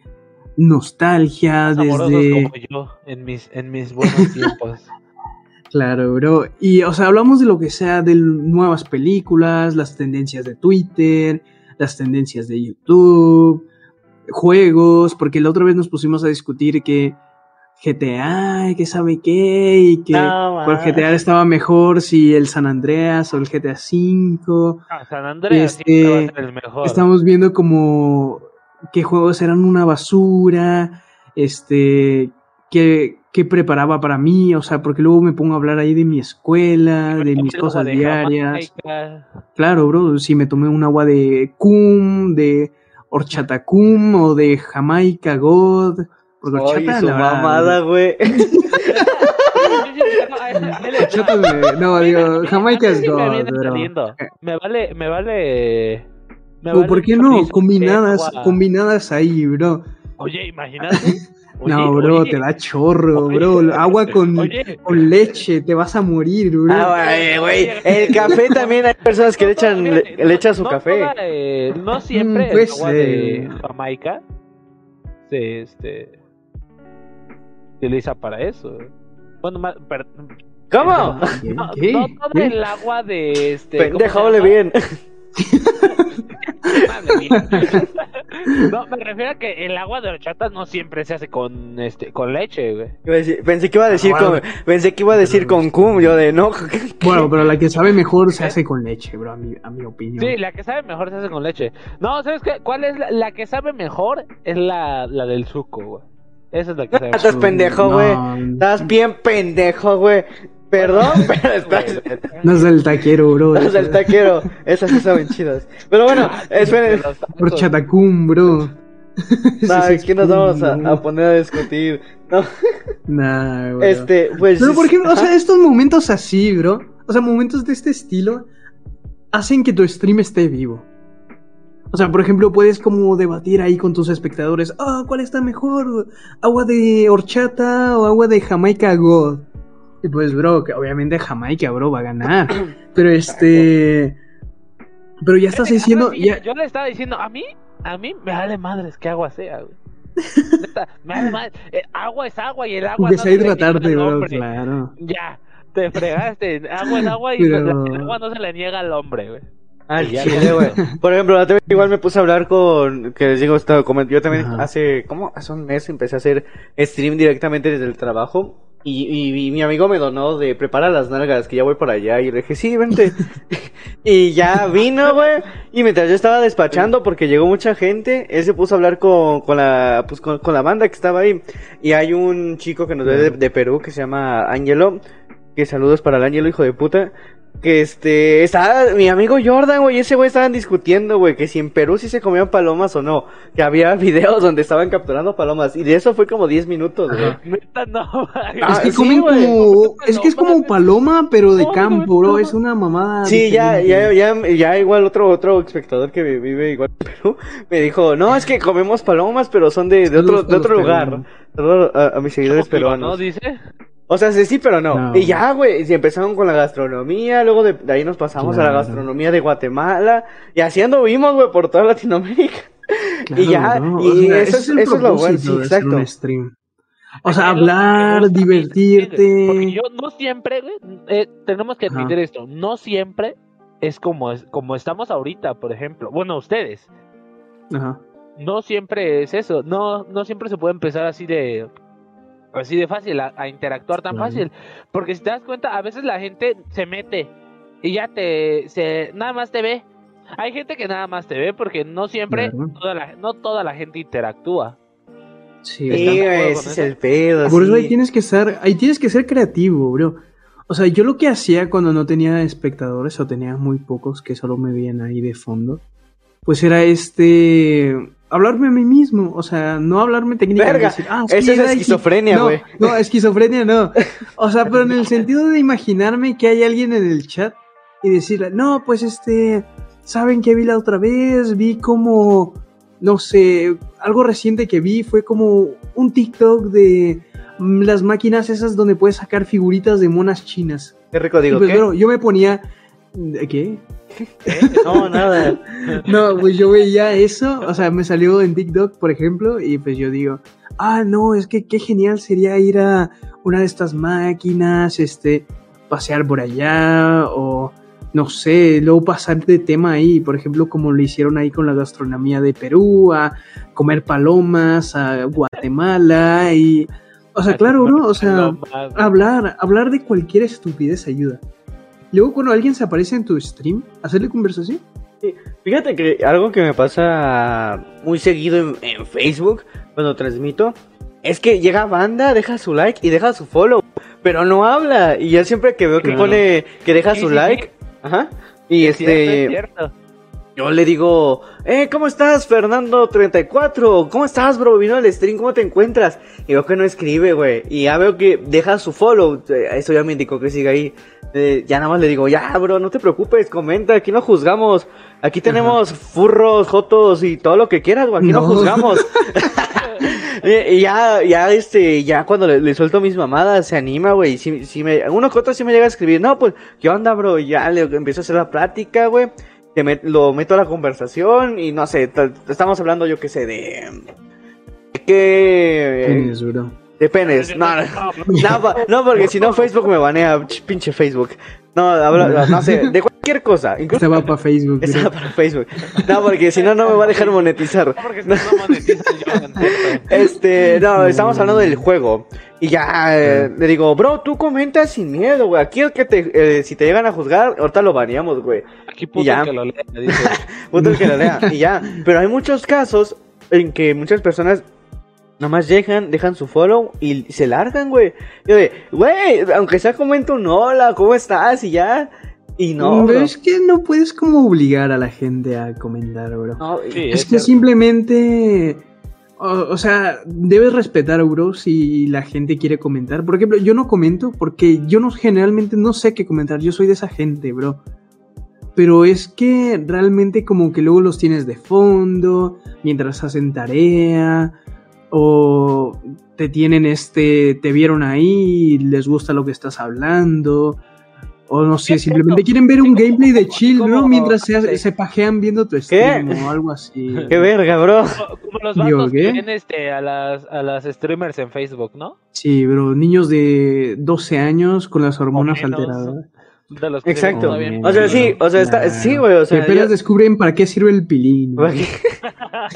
S2: nostalgia,
S3: Amorosos
S2: desde...
S3: como yo en mis, en mis buenos [laughs] tiempos.
S2: Claro, bro. Y, o sea, hablamos de lo que sea, de nuevas películas, las tendencias de Twitter, las tendencias de YouTube, juegos, porque la otra vez nos pusimos a discutir que GTA, que sabe qué, y que
S1: No, ma.
S2: GTA estaba mejor, si el San Andreas o el GTA V.
S3: Ah, San Andreas
S2: Este,
S3: siempre va a ser el mejor.
S2: Estamos viendo como qué juegos eran una basura, este, qué, qué preparaba para mí, o sea, porque luego me pongo a hablar ahí de mi escuela, de mis cosas
S3: de
S2: diarias.
S3: Jamaica.
S2: Claro, bro, si me tomé un agua de cum, de horchata cum o de Jamaica God. Porque horchata,
S1: su
S2: la verdad,
S1: mamada, güey. [laughs]
S2: no, digo, Jamaica es God, bro.
S3: Me vale, me vale. me vale
S2: ¿Por qué no? Combinadas, combinadas ahí, bro.
S3: Oye, imagínate.
S2: No, bro,
S3: oye,
S2: te da chorro,
S3: oye,
S2: bro. Agua con, con leche, te vas a morir, bro.
S1: Ah, güey. El café también hay personas que le echan, le, le echan su
S3: no
S1: café.
S3: toda, eh, no siempre
S2: Mm, pues,
S3: el agua de
S2: eh.
S3: Jamaica se este utiliza para eso. Bueno, ma- per-
S1: ¿Cómo?
S2: ¿Qué?
S3: no,
S2: ¿Qué?
S3: el agua de este. ¿cómo
S1: Pendejo, bien. [laughs] [laughs]
S3: No, me refiero a que el agua de horchata no siempre se hace con este con leche, güey.
S1: Pensé que iba a decir
S2: Ah, bueno.
S1: con, pensé que iba a decir con cum, yo de no. [laughs]
S2: Bueno, pero la que sabe mejor se hace con leche, bro, a mi, a mi opinión.
S3: Sí, la que sabe mejor se hace con leche. No, ¿sabes qué? ¿Cuál es la, la que sabe mejor? Es la, la del suco, güey. Esa es la que sabe
S1: Estás
S3: mejor.
S1: pendejo, güey.
S2: No,
S1: Estás bien pendejo, güey. Perdón, [laughs] pero estás.
S2: no es del taquero, bro.
S1: Estás del taquero. Esas sí saben chidas. Pero bueno, esperen.
S3: Los tacos.
S2: Por chatacum, bro. [laughs]
S1: No, es que nos vamos a, poner a discutir. No, [laughs]
S2: Nah, bro.
S1: este, pues.
S2: Pero por ejemplo, o sea, estos momentos así, bro. O sea, momentos de este estilo hacen que tu stream esté vivo. O sea, por ejemplo, puedes como debatir ahí con tus espectadores. Ah, ¿cuál está mejor? ¿Agua de horchata o agua de Jamaica God? Y pues, bro, que obviamente Jamaica, bro, va a ganar. [coughs] Pero este... Pero ya estás diciendo...
S3: Yo le estaba diciendo, a mí, a mí me vale madres que agua sea, güey. [laughs] Me vale madres. Eh, agua es agua y el agua no
S2: Empecé a
S3: se le niega
S2: hidratarte, bro,
S3: hombre.
S2: claro.
S3: Ya, te fregaste. Agua es agua y
S2: Pero-
S3: el agua no se le niega al hombre, güey.
S1: Al chile, güey. Por ejemplo, la otra vez igual me puse a hablar con, que les digo, yo también
S2: Ajá.
S1: hace, ¿cómo? Hace un mes empecé a hacer stream directamente desde el trabajo. Y, y- y mi amigo me donó de prepara las nalgas, que ya voy por allá. Y le dije, sí, vente. [laughs] y ya vino, güey. Y mientras yo estaba despachando, porque llegó mucha gente, él se puso a hablar con, con la, pues con, con la banda que estaba ahí. Y hay un chico que nos ve de, de Perú que se llama Angelo. Que saludos para el Angelo, hijo de puta. Que este, estaba mi amigo Jordan, güey, y ese güey estaban discutiendo, güey, que si en Perú sí se comían palomas o no. Que había [laughs] videos donde estaban capturando palomas. Y de eso fue como 10 minutos, güey.
S3: No.
S1: Ah,
S2: es que
S1: sí,
S2: comen como... Es que es como paloma, pero de
S3: No, no,
S2: campo,
S3: no,
S2: bro.
S3: no.
S2: Es una mamada
S1: Sí, ya, ya, ya, ya igual otro, otro espectador que vi- vive igual en Perú, [laughs] me dijo, no, es que comemos palomas, pero son de, de otro, de otro lugar. a, a mis seguidores
S3: ¿No
S1: peruanos.
S3: dice?
S1: O sea, sí, sí, pero no.
S2: No.
S1: Y ya, güey, y empezaron con la gastronomía, luego de, de ahí nos pasamos a la gastronomía de Guatemala, y así anduvimos, güey, por toda Latinoamérica.
S2: Claro, [laughs]
S1: y ya,
S2: bro.
S1: y
S2: O sea,
S1: eso, es, eso es lo bueno, sí, exacto.
S2: un stream. O sea, hablar,
S3: mí, Porque
S2: divertirte.
S3: yo no siempre, güey, eh, tenemos que
S2: Ajá.
S3: admitir esto, no siempre es como, es como estamos ahorita, por ejemplo. Bueno, ustedes,
S2: Ajá.
S3: no siempre es eso, no, no siempre se puede empezar así de así de fácil a, a interactuar tan fácil, porque si te das cuenta, a veces la gente se mete y ya te se nada más te ve. Hay gente que nada más te ve porque no siempre
S2: Claro.
S3: toda la, no toda la gente interactúa.
S2: Sí,
S3: ¿Estás
S1: Sí, ese es
S3: eso?
S1: el pedo,
S2: Por eso ahí tienes que estar, ahí tienes que ser creativo, bro. O sea, yo lo que hacía cuando no tenía espectadores o tenía muy pocos que solo me veían ahí de fondo, pues era este hablarme a mí mismo, o sea, no hablarme técnicamente.
S1: Verga,
S2: decir, "Ah,
S1: eso es
S2: era aquí".
S1: esquizofrenia, güey.
S2: No, esquizofrenia no. O sea, pero en el [laughs] sentido de imaginarme que hay alguien en el chat y decirle, no, pues este, ¿saben qué vi la otra vez? Vi como, no sé, algo reciente que vi fue como un TikTok de mm, las máquinas esas donde puedes sacar figuritas de monas chinas.
S1: Qué rico,
S2: Y
S1: digo,
S2: pues,
S1: ¿qué?
S2: bueno, yo me ponía... ¿de ¿Qué?
S1: No, nada. [laughs]
S2: No, pues yo veía eso, o sea, me salió en TikTok, por ejemplo, y pues yo digo, ah, no, es que qué genial sería ir a una de estas máquinas, este, pasear por allá, o no sé, luego pasar de tema ahí, por ejemplo, como lo hicieron ahí con la gastronomía de Perú, a comer palomas, a Guatemala, y, o sea, claro, bro, o sea, hablar, hablar de cualquier estupidez ayuda. Luego cuando alguien se aparece en tu stream, hacerle conversación.
S1: Fíjate que algo que me pasa muy seguido en, en Facebook cuando transmito es que llega banda, deja su like y deja su follow, pero no habla. Y yo siempre que veo que
S2: Claro.
S1: pone que deja
S3: Sí,
S1: su
S3: sí,
S1: like,
S3: sí.
S1: ajá, y
S3: Es cierto,
S1: este,
S3: es cierto.
S1: yo le digo, eh, ¿cómo estás, Fernando34? ¿Cómo estás, bro? Vino al stream, ¿cómo te encuentras? Y veo que no escribe, güey. Y ya veo que deja su follow. Eh, Eso ya me indicó que sigue ahí. Ya nada más le digo, ya, bro, no te preocupes, comenta, aquí no juzgamos. Aquí tenemos furros, jotos y todo lo que quieras, güey. Aquí no,
S2: No.
S1: juzgamos. [laughs] [laughs] Y ya, ya, este, ya cuando le, le suelto mis mamadas, se anima, güey. Sí, sí me, uno que otro sí me llega a escribir, no, pues, ¿qué onda, bro? Y ya le empiezo a hacer la plática, güey. Met- lo meto a la conversación y no sé, estamos hablando, yo qué sé, de, ¿Qué?
S2: Penes, bro.
S1: De penes. No, no, no, no, porque si no Facebook me banea, ch- pinche Facebook. No, habla- no sé, de cualquier cosa. Incluso
S2: Este va para Facebook,
S1: Esa
S2: bro.
S1: para Facebook. No, porque si no, no me va a dejar monetizar.
S3: Porque si no no.
S1: Este, no, estamos hablando del juego. Y ya eh, le digo, bro, tú comentas sin miedo, güey. Aquí el que te, eh, si te llegan a juzgar, ahorita lo baneamos, güey.
S3: Aquí puto
S1: Ya.
S3: que lo lea, dice. [laughs]
S1: Puto el que lo lea. Y ya. Pero hay muchos casos en que muchas personas nomás llegan, dejan su follow y se largan, güey. Yo de, güey, aunque sea comento un hola, ¿cómo estás? Y ya. Y no,
S2: Pero
S1: bro.
S2: es que no puedes como obligar a la gente a comentar, bro.
S1: No,
S3: Sí,
S2: Es
S3: es
S2: que
S3: cierto.
S2: simplemente. O, o sea, debes respetar, bro, si la gente quiere comentar. Por ejemplo, yo no comento porque yo no generalmente no sé qué comentar. Yo soy de esa gente, bro. Pero es que realmente como que luego los tienes de fondo, mientras hacen tarea, o te tienen este, te vieron ahí, les gusta lo que estás hablando, o no sé, simplemente quieren ver un
S3: ¿Cómo-
S2: gameplay de chill, bro,
S3: cómo-
S2: mientras se, se pajean viendo tu
S1: ¿Qué?
S2: stream o algo así. [laughs]
S1: Qué verga, bro.
S3: Como- Como los
S2: Digo,
S3: vatos que
S2: ¿qué?
S3: ven este, a, las, a las streamers en Facebook, ¿no?
S2: Sí, bro, niños de 12 años con las hormonas alteradas.
S3: De los que se ven
S1: Exacto.
S3: todavía-
S1: O sea, sí, o sea, está,
S2: Claro.
S1: sí, güey, o
S2: Que
S1: sea,
S2: apenas
S1: yo-
S2: descubren para qué sirve el pilín. [laughs]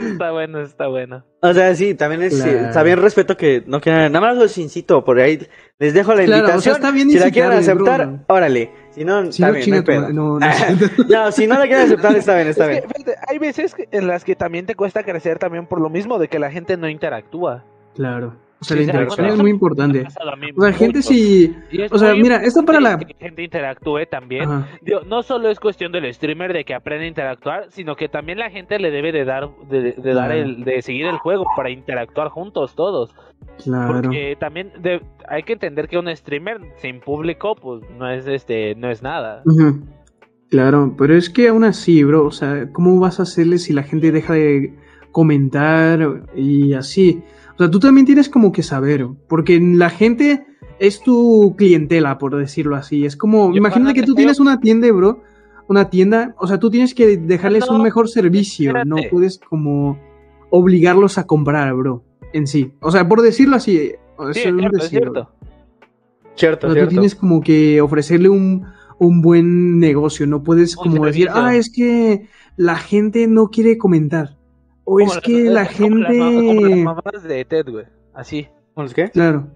S3: está bueno, está bueno.
S1: o sea, sí, también es, sí,
S2: Claro.
S1: también respeto que no quieran, nada más los incito, por ahí les dejo la
S2: Claro, o sea,
S1: invitación,
S2: está bien
S1: si la quieren aceptar,
S2: bro.
S1: órale, si no,
S2: Si
S1: está
S2: no,
S1: bien, no hay pedo. [laughs]
S2: no, no.
S1: No, si no la quieren aceptar, está bien, está
S3: Es que,
S1: bien.
S3: fíjate, hay veces en las que también te cuesta crecer también por lo mismo de que la gente no interactúa.
S2: Claro. O sea,
S3: Sí,
S2: la interacción es muy importante. O sea, gente si...
S3: Es
S2: O sea, mira, esto para la...
S3: que gente interactúe también. Digo, no solo es cuestión del streamer de que aprenda a interactuar, sino que también la gente le debe de dar, de, de dar el, de seguir el juego para interactuar juntos todos.
S2: Claro.
S3: Porque también de- hay que entender que un streamer sin público, pues no es este, no es nada.
S2: Claro, pero es que aún así, bro, o sea, ¿cómo vas a hacerle si la gente deja de comentar y así? O sea, tú también tienes como que saber, porque la gente es tu clientela, por decirlo así. Es como,
S3: Yo
S2: imagínate que tú tienes una tienda, bro, una tienda, o sea, tú tienes que dejarles
S3: No,
S2: un mejor servicio, no puedes como obligarlos a comprar, bro, en sí. O sea, por decirlo así,
S3: Sí,
S2: es
S3: es
S2: un
S3: cierto, es cierto.
S1: Cierto,
S2: o sea, tú tienes como que ofrecerle un, un buen negocio, no puedes
S3: Un
S2: como decir, ah, es que la gente no quiere comentar. O es
S3: las-
S2: que la
S3: es como las ma- como las
S2: gente...
S3: mamadas de Ted, güey. Así.
S1: ¿Con los qué?
S2: Claro.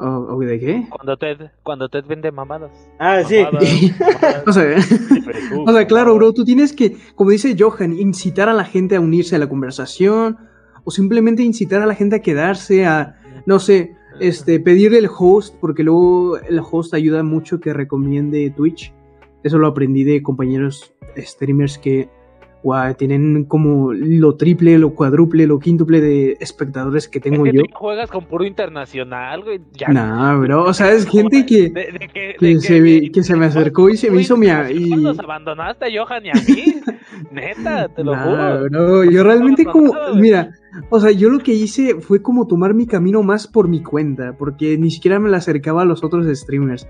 S2: ¿O o de qué?
S3: Cuando Ted, cuando Ted vende mamadas.
S1: Ah, sí.
S3: Mamadas, [laughs]
S2: O sea, [laughs] o sea, claro, bro, tú tienes que, como dice Johan, incitar a la gente a unirse a la conversación o simplemente incitar a la gente a quedarse, a, no sé, este, pedirle el host, porque luego el host ayuda mucho que recomiende Twitch. Eso lo aprendí de compañeros streamers que guau, tienen como lo triple, lo cuádruple, lo quíntuple de espectadores que
S3: Es
S2: tengo
S3: que
S2: yo.
S3: tú juegas con puro internacional, güey. Ya.
S2: Nah, bro, o sea, es gente que,
S3: De- de que,
S2: que
S3: de
S2: se vi- que se me acercó y se me hizo mi y-
S3: Nos abandonaste a Johan y a mí. [laughs] Neta, te lo
S2: Nah,
S3: juro.
S2: bro, yo realmente como, mira, o sea, yo lo que hice fue como tomar mi camino más por mi cuenta, porque ni siquiera me la acercaba a los otros streamers.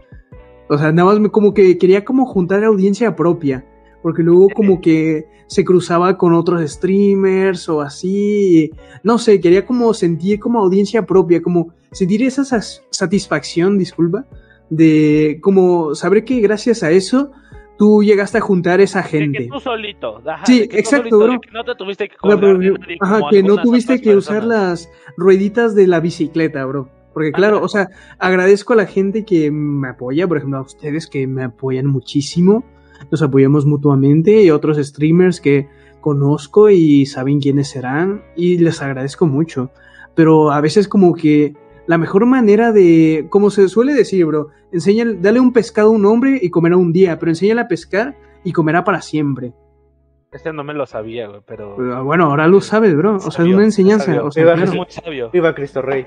S2: O sea, nada más me, como que quería como juntar audiencia propia, porque luego como que se cruzaba con otros streamers o así, no sé, quería como sentir como audiencia propia, como sentir esa satisfacción, disculpa, de como saber que gracias a eso tú llegaste a juntar esa
S3: De
S2: gente.
S3: que tú solito. ajá,
S2: Sí,
S3: de que tú
S2: exacto,
S3: solito, de
S2: bro.
S3: que no te tuviste que
S2: pero-
S3: de nadie
S2: ajá, que no tuviste que usar las rueditas de la bicicleta, bro. Porque claro, o sea, agradezco a la gente que me apoya, por ejemplo, a ustedes que me apoyan muchísimo. Nos apoyamos mutuamente y otros streamers que conozco y saben quiénes serán y les agradezco mucho. Pero a veces como que la mejor manera de, como se suele decir, bro, enseña, dale un pescado a un hombre y comerá un día, pero enséñale a pescar y comerá para siempre.
S3: Este no me lo sabía, güey, pero...
S2: Bueno, ahora lo sabes, bro. O sea, es una enseñanza.
S3: sabio.
S2: O sea,
S1: Viva
S2: claro.
S3: Es muy sabio.
S1: Viva Cristo Rey.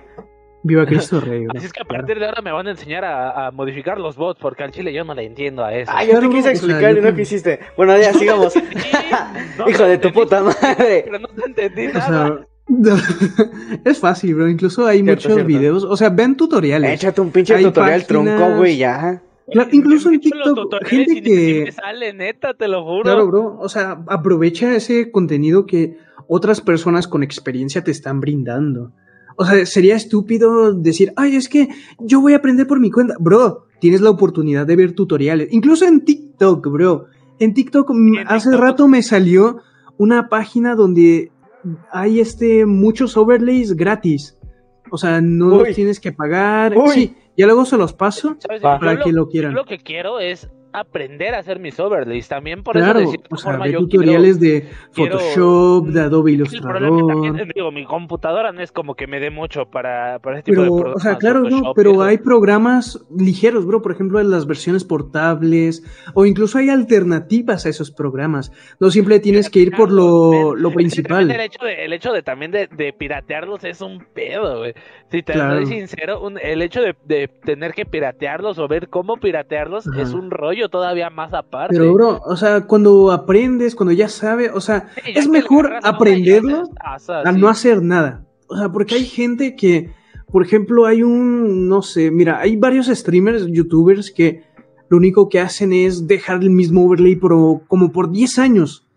S2: Viva [laughs] Cristo Rey.
S3: Así es que a partir de ahora me van a enseñar a, a modificar los bots, porque al chile yo no le entiendo a eso.
S1: Ah, yo te quise explicar y no quisiste. Bueno, ya [laughs] sigamos.
S3: No, [laughs]
S1: Hijo
S3: no
S1: de tu puta madre.
S3: Pero no te entendí
S2: O
S3: nada.
S2: sea, es fácil, bro. Incluso hay
S1: Cierto,
S2: muchos
S1: cierto.
S2: videos. O sea, ven tutoriales.
S1: Échate un pinche
S2: Hay
S1: tutorial
S2: páginas-
S1: tronco, güey, ya.
S2: Claro, incluso en TikTok, gente que...
S3: me sale, neta, te lo juro.
S2: Claro, bro. O sea, aprovecha ese contenido que otras personas con experiencia te están brindando. O sea, sería estúpido decir, ay, es que yo voy a aprender por mi cuenta. Bro, tienes la oportunidad de ver tutoriales. Incluso en TikTok, bro. En TikTok, mm,
S3: en
S2: hace
S3: TikTok.
S2: rato me salió una página donde hay este muchos overlays gratis. O sea, no
S1: Uy.
S2: los tienes que pagar.
S1: Uy.
S2: Sí, ya luego se los paso.
S3: Yo
S2: para
S3: lo-
S2: que lo
S3: yo
S2: quieran.
S3: lo que quiero es aprender a hacer mis overlays. También por
S2: Claro,
S3: eso de cierta
S2: o sea,
S3: forma yo
S2: tutoriales de
S3: quiero-
S2: Photoshop, de Adobe.
S3: El
S2: Illustrator.
S3: también, digo, mi computadora no es como que me dé mucho para, para ese tipo de
S2: Pero,
S3: programas.
S2: o sea, claro, no, pero hay programas ligeros, bro. Por ejemplo, en las versiones portables, o incluso hay alternativas a esos programas. No siempre tienes que ir por lo, lo
S3: también El
S2: principal.
S3: hecho, de, el hecho de también de, de piratearlos es un pedo, güey. Si te
S2: Claro.
S3: soy sincero, un- el hecho de, de tener que piratearlos o ver cómo piratearlos
S2: Ajá.
S3: es un rollo todavía más aparte.
S2: Pero, bro, o sea, cuando aprendes, cuando ya sabes, o sea,
S3: Sí,
S2: es mejor aprenderlo al
S3: así.
S2: no hacer nada. O sea, porque hay gente que, por ejemplo, hay un, no sé, mira, hay varios streamers, youtubers que lo único que hacen es dejar el mismo overlay pero como por 10 años.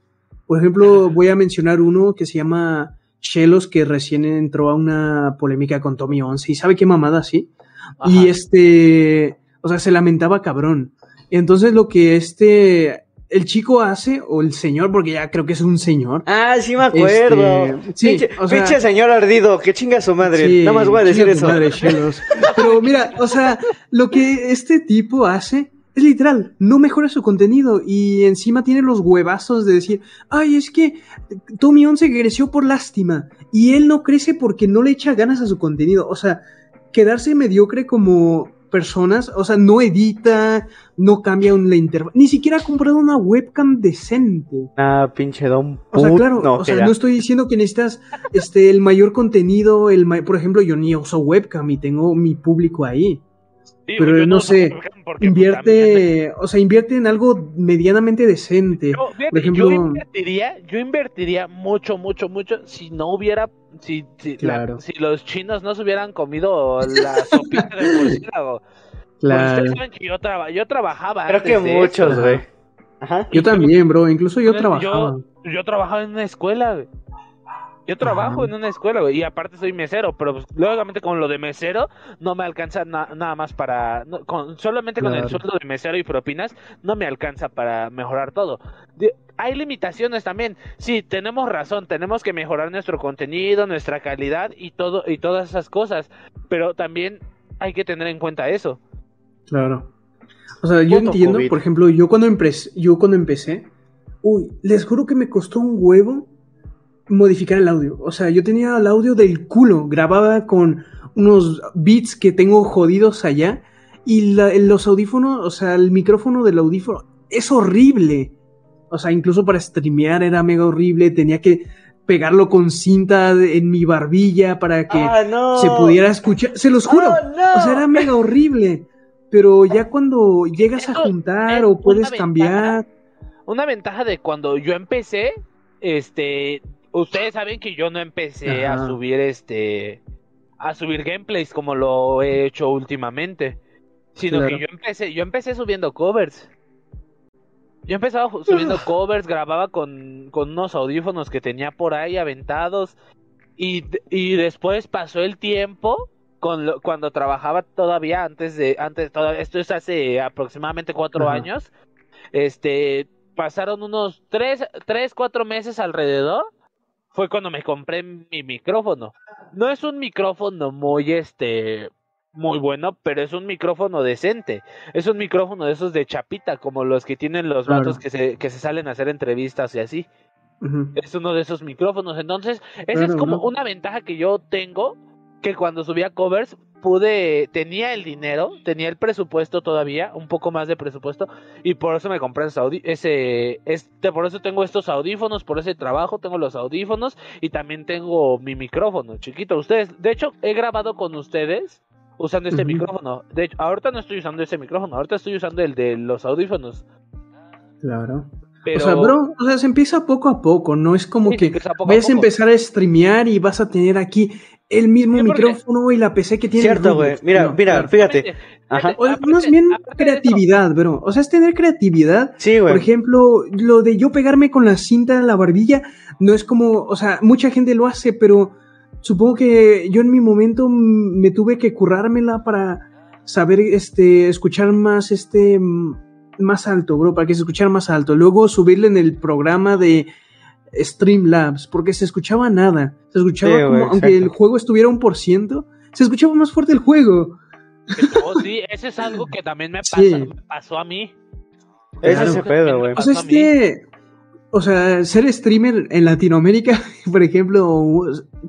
S2: Por ejemplo, voy a mencionar uno que se llama Shelos, que recién entró a una polémica con Tommy 11 y sabe qué mamada así. Y este, o sea, se lamentaba cabrón. Entonces lo que este, el chico hace, o el señor, porque ya creo que es un señor,
S1: Ah, sí me acuerdo.
S2: Este, sí,
S1: pinche,
S2: o sea-
S1: pinche señor ardido, que chinga su madre.
S2: Sí,
S1: Nada más voy a decir eso.
S2: madre. Pero mira, o sea, lo que este tipo hace es literal, no mejora su contenido y encima tiene los huevazos de decir, ay, es que Tommy 11 creció por lástima y él no crece porque no le echa ganas a su contenido. O sea, quedarse mediocre como personas, o sea, no edita, no cambia un- la interfaz, ni siquiera ha comprado una webcam decente.
S1: Ah, pinche don
S2: O sea, claro,
S1: no,
S2: o sea,
S1: ya.
S2: no estoy diciendo que necesitas este, el mayor contenido, el ma- por ejemplo, yo ni uso webcam y tengo mi público ahí.
S3: Sí,
S2: pero
S3: yo
S2: no sé,
S3: porque, pues,
S2: Invierte, o sea, invierte en algo medianamente decente.
S3: Yo, fíjate,
S2: Por ejemplo-
S3: yo invertiría, yo invertiría mucho, mucho, mucho si no hubiera, si, si, la-
S2: Claro.
S3: si los chinos no se hubieran comido la sopita del [laughs] murciélago.
S2: Claro.
S3: ustedes saben que yo, traba- yo trabajaba
S1: Creo
S3: antes
S1: que
S3: de
S1: muchos, güey. Ajá.
S2: Yo también, bro, incluso yo
S3: Yo-
S2: trabajaba.
S3: Yo trabajaba en una escuela, güey. Yo trabajo
S2: Ajá.
S3: en una escuela, güey, y aparte soy mesero, pero pues, lógicamente con lo de mesero no me alcanza na- nada más para... no, con, solamente con el sueldo de mesero y propinas no me alcanza para mejorar todo. De- hay limitaciones también. Sí, tenemos razón, tenemos que mejorar nuestro contenido, nuestra calidad y todo y todas esas cosas, pero también hay que tener en cuenta eso.
S2: Claro. O sea, yo entiendo,
S1: COVID.
S2: por ejemplo, yo cuando, empecé, yo cuando empecé, uy, les juro que me costó un huevo modificar el audio. O sea, yo tenía el audio del culo, grababa con unos beats que tengo jodidos allá y la- los audífonos, o sea, el micrófono del audífono es horrible. O sea, incluso para streamear era mega horrible, tenía que pegarlo con cinta de- en mi barbilla para que
S1: Ah, no.
S2: se pudiera escuchar. Se los juro.
S1: Oh, no.
S2: O sea, era mega horrible. Pero ya cuando llegas a juntar
S3: es
S2: o
S3: una
S2: puedes
S3: ventaja.
S2: cambiar.
S3: Una ventaja de cuando yo empecé, este, ustedes saben que yo no empecé a subir este, a subir gameplays como lo he hecho últimamente, sino
S2: Claro.
S3: que yo empecé, yo empecé subiendo covers. Yo empezaba subiendo covers, grababa con, con unos audífonos que tenía por ahí aventados y, y después pasó el tiempo con lo- cuando trabajaba todavía antes de antes toda- esto es hace aproximadamente cuatro
S2: Ajá.
S3: años este pasaron unos tres, tres cuatro meses alrededor fue cuando me compré mi micrófono no es un micrófono muy este muy bueno pero es un micrófono decente es un micrófono de esos de chapita como los que tienen los
S2: Claro.
S3: vatos que se que se salen a hacer entrevistas y así es uno de esos micrófonos. Entonces, esa es como
S2: ¿no?
S3: una ventaja que yo tengo, que cuando subía covers pude, tenía el dinero, tenía el presupuesto todavía, un poco más de presupuesto, y por eso me compré ese, este, por eso tengo estos audífonos, por ese trabajo tengo los audífonos y también tengo mi micrófono, chiquito. Ustedes, de hecho, he grabado con ustedes usando este micrófono. De hecho, ahorita no estoy usando ese micrófono, ahorita estoy usando el de los audífonos.
S2: Claro.
S3: Pero...
S2: O sea, bro, o sea, se empieza poco a poco, no es como
S3: Sí,
S2: que
S3: a
S2: vayas a empezar a streamear y vas a tener aquí el mismo micrófono y la PC que tiene
S1: Cierto, güey. Mira,
S2: No,
S1: mira,
S2: claro.
S1: fíjate. Ajá.
S2: O más bien creatividad, bro. O sea, es tener creatividad.
S1: Sí,
S2: Por
S1: güey.
S2: ejemplo, lo de yo pegarme con la cinta en la barbilla, no es como, o sea, mucha gente lo hace, pero supongo que yo en mi momento me tuve que currármela para saber, este, escuchar más, este, más alto, bro, para que se escuchara más alto. Luego subirle en el programa de Streamlabs, porque se escuchaba nada. Se escuchaba
S1: Sí,
S2: como, aunque el juego estuviera un por ciento, se escuchaba más fuerte el juego.
S3: Oh, sí, eso es algo que también me,
S2: Sí.
S3: pasa- me pasó a mí.
S1: Es
S2: Claro.
S1: ese pedo, güey.
S2: O sea, es que, o sea, ser streamer en Latinoamérica, [laughs] por ejemplo,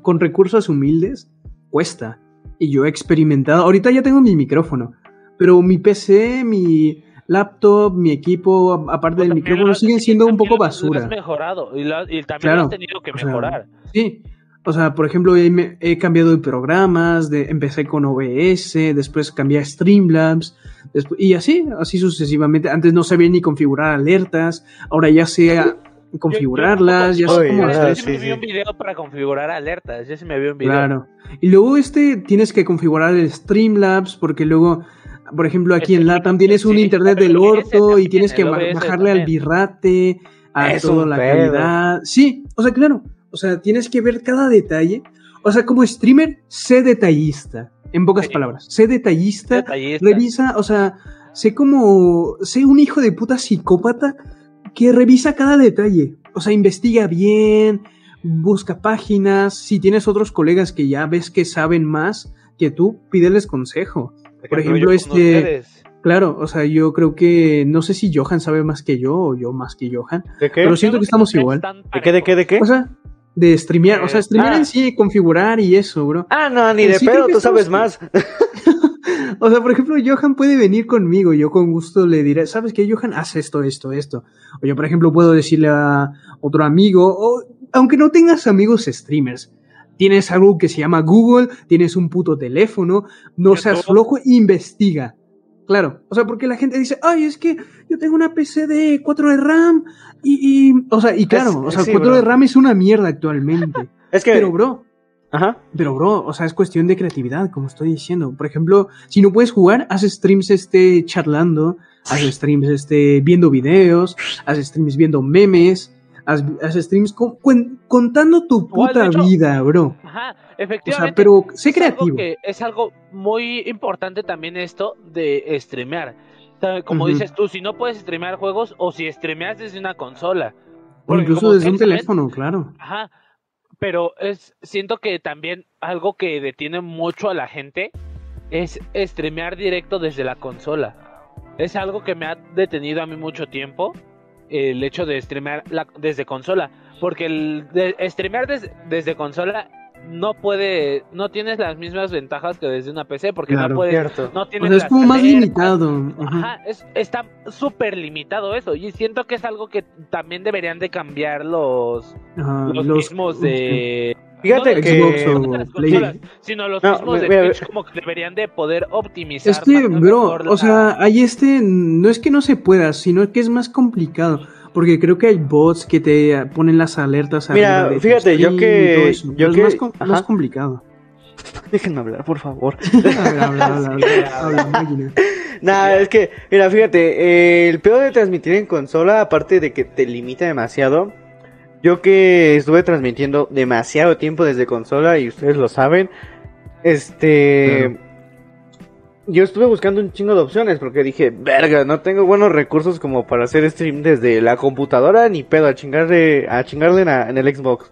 S2: con recursos humildes, cuesta. Y yo he experimentado, ahorita ya tengo mi micrófono, pero mi PC, mi laptop, mi equipo, aparte del
S3: También
S2: micrófono,
S3: lo-
S2: siguen siendo un poco
S3: lo- lo has
S2: basura.
S3: mejorado y, lo- y también
S2: Claro,
S3: lo has tenido que
S2: o sea,
S3: mejorar.
S2: Sí. O sea, por ejemplo, he, cambiado de programas, de, empecé con OBS, después cambié a Streamlabs, y así, así sucesivamente. Antes no sabía ni configurar alertas, ahora ya sé a- configurarlas, ya sé cómo
S1: ahora
S2: hacer
S3: yo sí me vi
S1: sí.
S3: un video para configurar alertas. Yo sí me vi un video.
S2: Claro. Y luego este tienes que configurar el Streamlabs porque luego, por ejemplo, aquí en
S3: Este,
S2: LATAM tienes un
S3: sí,
S2: internet del [laughs] orto y tienes que bajarle al birrate, a
S1: Es
S2: toda la
S1: pedo.
S2: calidad. Sí, o sea, claro. O sea, tienes que ver cada detalle. O sea, como streamer, sé detallista. En pocas
S3: Sí.
S2: palabras, sé detallista.
S3: Detallista.
S2: Revisa, o sea, sé como, sé un hijo de puta psicópata que revisa cada detalle. O sea, investiga bien, busca páginas. Si tienes otros colegas que ya ves que saben más que tú, pídeles consejo. Por ejemplo, este-. Claro, o sea, yo creo que, no sé si Johan sabe más que yo o yo más que Johan.
S1: ¿De qué?
S2: Pero siento que estamos igual.
S1: ¿De qué, de qué, de qué?
S2: O sea, de streamear, o sea, streamear
S1: Ah.
S2: en sí, configurar y eso, bro.
S1: Ah, no, ni
S2: Eh,
S1: de
S2: sí,
S1: pedo, tú sabes más. [laughs]
S2: O sea, por ejemplo, Johan puede venir conmigo, yo con gusto le diré, ¿sabes qué, Johan? Haz esto, esto, esto. O yo, por ejemplo, puedo decirle a otro amigo, o aunque no tengas amigos streamers, tienes algo que se llama Google, tienes un puto teléfono, no seas flojo, investiga. Claro, o sea, porque la gente dice, ay, es que yo tengo una PC de 4 de RAM y, y o sea, y claro, o sea,
S1: sí,
S2: 4 de. RAM es una mierda actualmente. [laughs]
S1: Es que.
S2: Pero, bro,
S1: Ajá.
S2: pero, bro, o sea, es cuestión de creatividad, como estoy diciendo. Por ejemplo, si no puedes jugar, haz streams este charlando, haz streams este viendo videos, haz streams viendo memes, haz, haz streams con- cuen- contando tu puta
S3: hecho-
S2: vida, bro.
S3: Ajá,
S2: O
S3: efectivamente.
S2: sea, pero sé
S3: es algo
S2: creativo.
S3: es algo muy importante también esto de streamear. O como dices tú, si no puedes streamear juegos o si streameas desde una consola.
S2: O incluso desde un teléfono, claro.
S3: Ajá. Pero es siento que también algo que detiene mucho a la gente es streamear directo desde la consola. Es algo que me ha detenido a mí mucho tiempo el hecho de streamear la- desde consola, porque el de, streamear des- desde consola no puede no tienes las mismas ventajas que desde una PC porque
S2: Claro.
S3: no puedes
S1: Cierto.
S3: no
S2: O
S3: tienes
S2: sea, es como más
S3: alertas,
S2: limitado. Ajá.
S3: Ajá, es, está súper limitado eso. Y siento que es algo que también deberían de cambiar los,
S2: Ajá,
S3: los,
S2: los-
S3: mismos de.
S1: Fíjate
S3: no
S1: que-
S3: Xbox o las consolas, sino los
S1: No,
S3: mismos de
S1: mira,
S3: Twitch
S1: mira.
S3: como que deberían de poder optimizar.
S2: Es que, bro, o sea, hay este, no es que no se pueda, sino que es más complicado. Porque creo que hay bots que te ponen las alertas.
S1: Mira,
S2: arriba de
S1: fíjate, yo que- yo
S2: es
S1: que-
S2: más, com-
S1: ajá.
S2: más complicado. [laughs]
S1: Déjenme hablar, por favor. [laughs]
S2: habla, habla, habla, habla, habla, máquina. [laughs]
S1: Nah, es que, mira, fíjate, eh, el peor de transmitir en consola, aparte de que te limita demasiado, yo que estuve transmitiendo demasiado tiempo desde consola y ustedes lo saben, este... Yo estuve buscando un chingo de opciones porque dije, verga, no tengo buenos recursos como para hacer stream desde la computadora ni pedo a chingarle, a chingarle en, a- en el Xbox.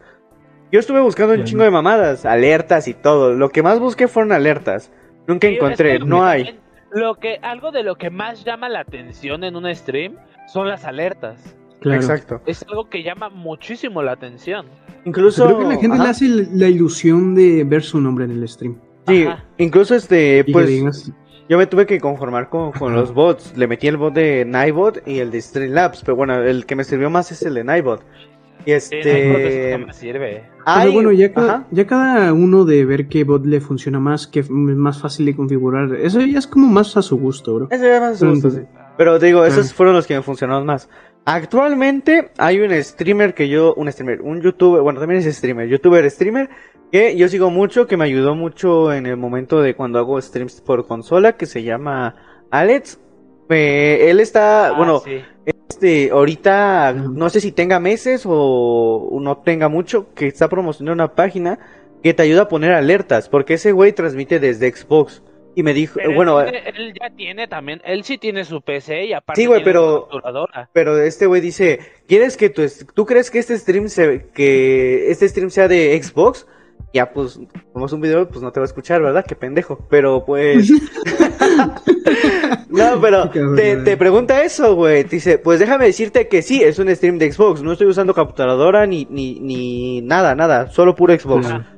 S1: Yo estuve buscando un chingo de mamadas, alertas y todo. Lo que más busqué fueron alertas. Nunca
S3: Sí, es
S1: encontré,
S3: que
S1: no hay.
S3: Lo que, algo de lo que más llama la atención en un stream son las alertas.
S2: Claro.
S1: Exacto.
S3: Es algo que llama muchísimo la atención.
S1: Incluso.
S2: Creo que la gente
S1: ajá,
S2: le hace la ilusión de ver su nombre en el stream.
S1: Sí,
S3: Ajá.
S1: incluso este,
S2: que
S1: pues. Yo me tuve que conformar con, con los bots. Le metí el bot de Nightbot y el de Streamlabs. Pero bueno, el que me sirvió más es el de Nightbot. Y
S3: no, que eso
S1: este.
S3: jamás sirve.
S2: Pero bueno, ya, ca- ya cada uno de ver qué bot le funciona más, qué es más fácil de configurar. Eso ya es como más a su gusto, bro.
S1: Ese era más a su gusto, sí. Pero te digo, esos fueron los que me funcionaron más. Actualmente hay un streamer que yo, un streamer, un youtuber, bueno, también es streamer, youtuber, streamer, que yo sigo mucho, que me ayudó mucho en el momento de cuando hago streams por consola, que se llama Alex. Eh, él está,
S3: Ah,
S1: bueno,
S3: sí.
S1: este, ahorita no sé si tenga meses o no tenga mucho, que está promocionando una página que te ayuda a poner alertas, porque ese güey transmite desde Xbox. Y me dijo,
S3: Pero él
S1: bueno,
S3: tiene- él, ya tiene también, él sí tiene su PC y aparte
S1: Sí, güey,
S3: tiene
S1: pero-
S3: su capturadora.
S1: Pero este güey dice, ¿quieres que tu tú crees que este stream se que este stream sea de Xbox? Ya pues, como es un video, pues no te va a escuchar, ¿verdad? Qué pendejo. Pero pues [laughs] No, pero te, pregunta eso, güey. Te dice, pues déjame decirte que sí, es un stream de Xbox. No estoy usando capturadora ni, ni, ni nada, nada. Solo puro Xbox.
S2: Ajá.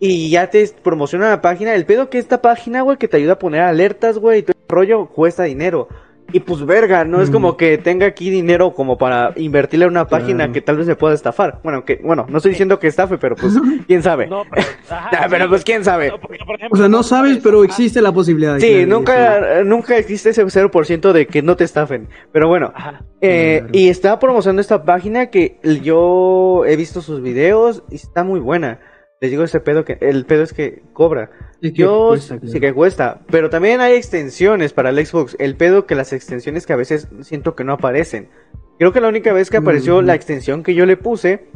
S1: Y ya te promociona la página. El pedo que esta página, güey, que te ayuda a poner alertas, güey, y todo el rollo, cuesta dinero. Y pues verga, no es
S2: Mm.
S1: como que tenga aquí dinero como para invertirle a una página
S2: Claro.
S1: que tal vez me pueda estafar. Bueno, que, bueno, no estoy diciendo que estafe, pero pues, [laughs] quién sabe.
S3: No, pero, ajá, [laughs]
S1: Ah, pero pues quién sabe.
S3: No, porque, por
S2: O sea, no sabes, pero existe la posibilidad.
S1: Sí,
S2: claro,
S1: nunca, nunca existe ese 0% de que no te estafen. Pero bueno,
S3: Ajá.
S1: eh,
S2: Claro.
S1: y estaba promocionando esta página que yo he visto sus videos y está muy buena. Les digo ese pedo que el pedo es que cobra. Yo
S2: cuesta, claro.
S1: sí que cuesta, pero también hay extensiones para el Xbox. El pedo que las extensiones que a veces siento que no aparecen. Creo que la única vez que apareció la extensión que yo le puse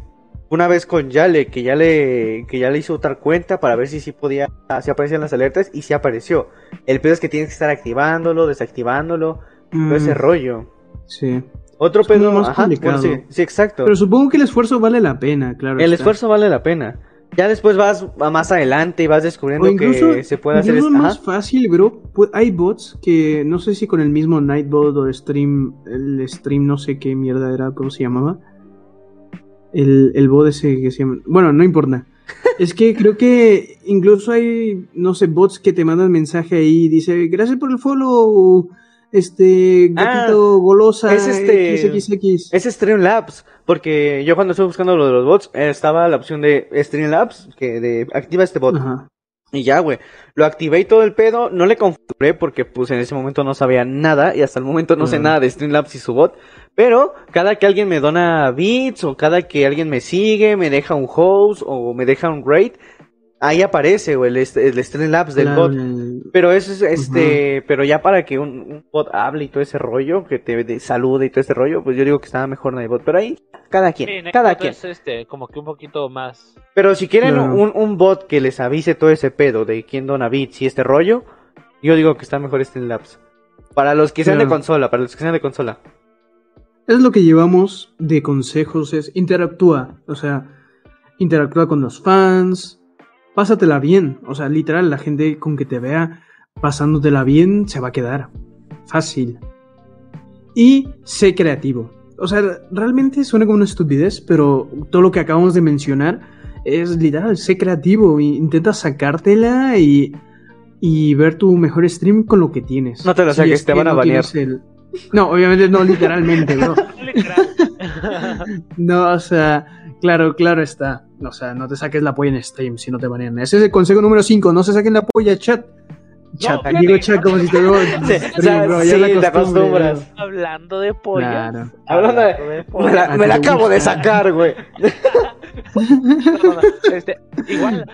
S1: una vez con Yale, que ya le que ya le hizo otra cuenta para ver si sí podía si aparecían las alertas y sí apareció. El pedo es que tienes que estar activándolo, desactivándolo, todo ese
S2: Mm,
S1: rollo.
S2: Sí.
S1: Otro
S2: Es
S1: pedo,
S2: más
S1: ajá, bueno, sí, sí, exacto.
S2: Pero supongo que el esfuerzo vale la pena, claro.
S1: el
S2: está.
S1: esfuerzo vale la pena. Ya después vas más adelante y vas descubriendo
S2: incluso,
S1: que se puede hacer
S2: incluso
S1: es-
S2: más
S1: ajá.
S2: fácil, bro. pu- Hay bots que no sé si con el mismo Nightbot o Stream, el Stream no sé qué mierda era, ¿cómo se llamaba? El, el bot ese que se llama... Bueno, no importa. Es que creo que incluso hay, no sé, bots que te mandan mensaje ahí y dice, gracias por el follow, este, gatito golosa,
S1: Ah, es este-
S2: XXX.
S1: Es Streamlabs, porque yo cuando estuve buscando lo de los bots, eh, estaba la opción de Streamlabs, que de activa este bot.
S2: Ajá.
S1: Y ya, güey. Lo activé y todo el pedo. No le configuré porque, pues, en ese momento no sabía nada. Y hasta el momento no sé nada de Streamlabs y su bot. Pero, cada que alguien me dona bits, o cada que alguien me sigue, me deja un host, o me deja un rate, ahí aparece, güey, el, el Streamlabs del
S2: Claro,
S1: bot.
S2: el-
S1: Pero eso es, este, pero ya para que un, un bot hable y todo ese rollo, que te de- salude y todo ese rollo, pues yo digo que estaba mejor Nightbot. Pero ahí, cada quien,
S3: Sí,
S1: cada quien.
S3: Es este, como que un poquito más.
S1: Pero si quieren
S2: Claro.
S1: un, un bot que les avise todo ese pedo de quién dona bits y este rollo, yo digo que está mejor Streamlabs. Para los que sean de consola, para los que sean de consola.
S2: Es lo que llevamos de consejos, es interactúa, o sea, interactúa con los fans, pásatela bien, o sea, literal, la gente con que te vea pasándotela bien se va a quedar. Fácil. Y sé creativo. O sea, realmente suena como una estupidez, pero todo lo que acabamos de mencionar es literal, sé creativo, e intenta sacártela y, y ver tu mejor stream con lo que tienes.
S1: No te lo
S2: Si
S1: saques,
S2: es
S1: te van a
S2: no
S1: banear.
S2: el- No, obviamente no literalmente, bro. [laughs] [laughs] No, o sea, claro, claro está. O sea, no te saques la polla en stream si no te banean. Ese es el consejo número 5, no se saquen la polla chat. Chat, digo
S3: que
S2: chat
S3: no.
S2: como si te veo en [laughs]
S1: Sí,
S2: stream,
S1: o sea,
S2: bro, ya
S1: sí,
S2: la
S1: te
S2: costumbre,
S1: acostumbras.
S3: Hablando de pollo.
S2: Claro.
S1: Hablando de-
S3: pollo.
S1: Me la,
S2: Ah,
S1: me la acabo de
S2: gusta.
S1: sacar, güey. [laughs]
S3: No, no, no, este, igual,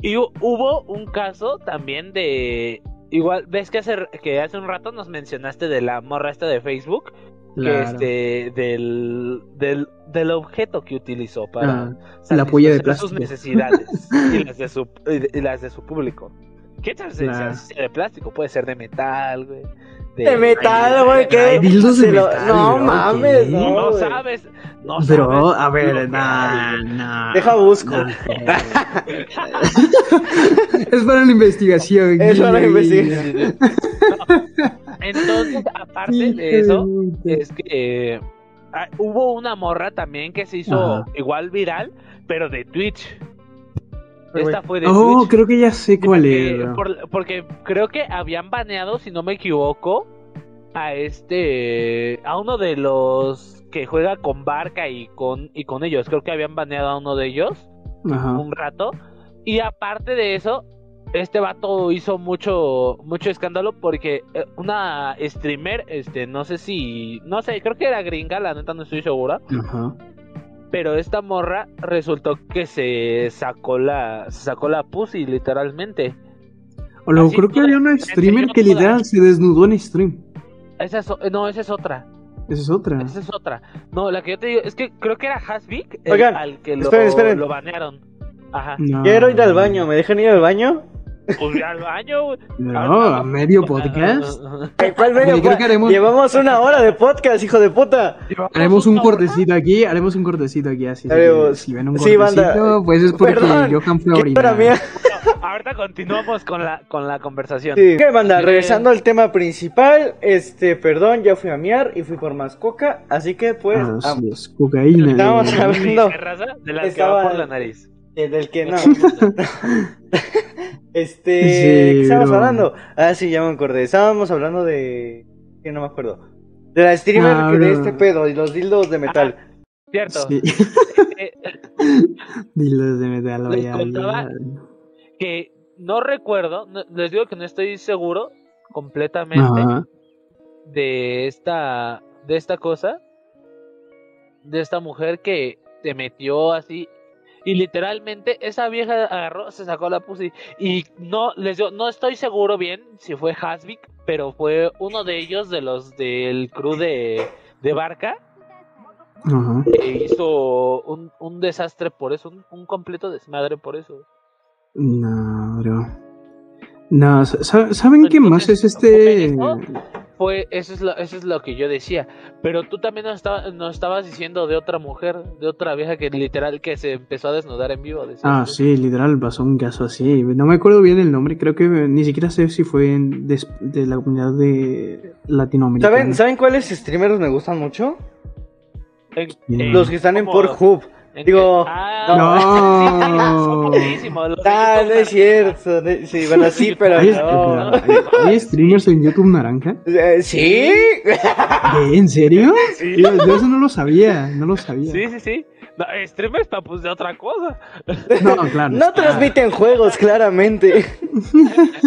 S3: y hu- hubo un caso también de. Igual, ves que hace, que hace un rato nos mencionaste de la morra esta de Facebook, que
S2: Claro.
S3: este, del, del, del objeto que utilizó para
S2: Ah, la polla de
S3: satisfacer sus
S2: plástico.
S3: necesidades y [laughs] las de su, y las de su público. ¿Qué tal
S2: Claro.
S3: de plástico? Puede ser de metal, güey.
S1: De metal, güey,
S2: de metal,
S1: No
S2: bro,
S1: mames,
S2: ¿qué?
S3: No,
S1: no, güey.
S3: sabes. No
S2: Bro,
S3: sabes
S2: a ver, nah,
S3: hay.
S2: nah.
S1: Deja busco.
S2: nah. [laughs] es para la investigación.
S1: Es para la investigación.
S3: Entonces, [laughs] aparte de eso, es que eh, ah, hubo una morra también que se hizo
S2: Ajá.
S3: igual viral, pero de Twitch. Esta fue de
S2: Oh,
S3: Twitch.
S2: creo que ya sé cuál
S3: porque, por- porque creo que habían baneado, si no me equivoco, a este, a uno de los que juega con Barca y con y con ellos. Creo que habían baneado a uno de ellos
S2: Ajá.
S3: un rato. Y aparte de eso, este vato hizo mucho mucho escándalo porque eh, una streamer, este, no sé si, no sé, creo que era gringa, la neta no estoy segura,
S2: Ajá.
S3: pero esta morra resultó que se sacó la se sacó la pussy literalmente.
S2: O luego creo que había una streamer que literal se desnudó en stream.
S3: Esa es, no, esa es otra.
S2: Esa es otra.
S3: Esa es otra. No, la que yo te digo es que creo que era el-
S1: Oigan,
S3: al que lo,
S1: esperen, esperen.
S3: lo banearon. Ajá.
S2: No.
S1: Quiero ir al baño, ¿me dejan ir al baño?
S3: Pues ya al baño. güey.
S2: No, a medio podcast.
S1: ¿Cuál medio?
S2: Creo que haremos-
S1: Llevamos una hora de podcast, hijo de puta.
S2: Haremos un cortecito aquí, haremos un cortecito aquí así. si-
S1: Haremos-
S2: Si ven un
S1: sí, banda.
S2: cortecito, pues es porque
S1: Perdón,
S2: Johan fue a
S1: ¿Qué hora
S2: orinar.
S1: mía?
S3: Ahorita continuamos con la, con la conversación.
S1: Sí. ¿Qué banda?
S3: Eh,
S1: Regresando al tema principal, este, perdón, ya fui a miar y fui por más coca, así que pues,
S2: Ah, sí, es cocaína.
S1: Estábamos
S2: eh.
S1: hablando-
S3: ¿Qué raza? De las que
S1: Estaba-
S3: va por la nariz.
S1: Eh, del que no. [laughs] este,
S2: Sí,
S1: ¿qué estábamos hablando? Ah, sí, ya me acordé. Estábamos hablando de, que no me acuerdo. De la streamer
S2: Ah,
S1: que de este pedo y los dildos de metal.
S3: Cierto.
S2: Sí.
S3: Eh, [laughs]
S2: Dilos de metal,
S3: Les
S2: vaya,
S3: contaba- que no recuerdo, no- les digo que no estoy seguro completamente
S2: Ajá.
S3: de esta de esta cosa de esta mujer que te metió así y literalmente esa vieja agarró, se sacó la pussy y no les digo, no estoy seguro bien si fue Hasvik, pero fue uno de ellos de los del crew de, de Barca
S2: Ajá.
S3: que hizo un, un desastre por eso, un, un completo desmadre por eso.
S2: No, bro. No, sa- ¿saben qué más es este?
S3: ¿cómo ven Fue, eso es lo, eso es lo que yo decía. Pero tú también nos, estaba- nos estabas diciendo de otra mujer, de otra vieja que literal que se empezó a desnudar en vivo. decías
S2: Ah, sí, literal, pasó un caso así. No me acuerdo bien el nombre, creo que ni siquiera sé si fue en- de, la comunidad de Latinoamérica.
S1: ¿Saben, ¿Saben cuáles streamers me gustan mucho?
S3: En-
S1: Los que están en. Pornhub. Digo,
S3: ah, [laughs]
S2: no.
S3: son los de
S1: Ah, no es cierto. no- Sí, bueno, sí, [laughs] pero
S2: ¿Hay,
S1: no.
S2: espera, ¿hay- streamers en YouTube naranja?
S1: Eh, ¿Sí?
S2: ¿En serio? [laughs] Yo, yo eso no lo sabía, no lo sabía.
S3: Sí, sí, sí. No, streamers pa, pues de otra cosa.
S2: No, claro.
S1: No transmiten juegos, claramente.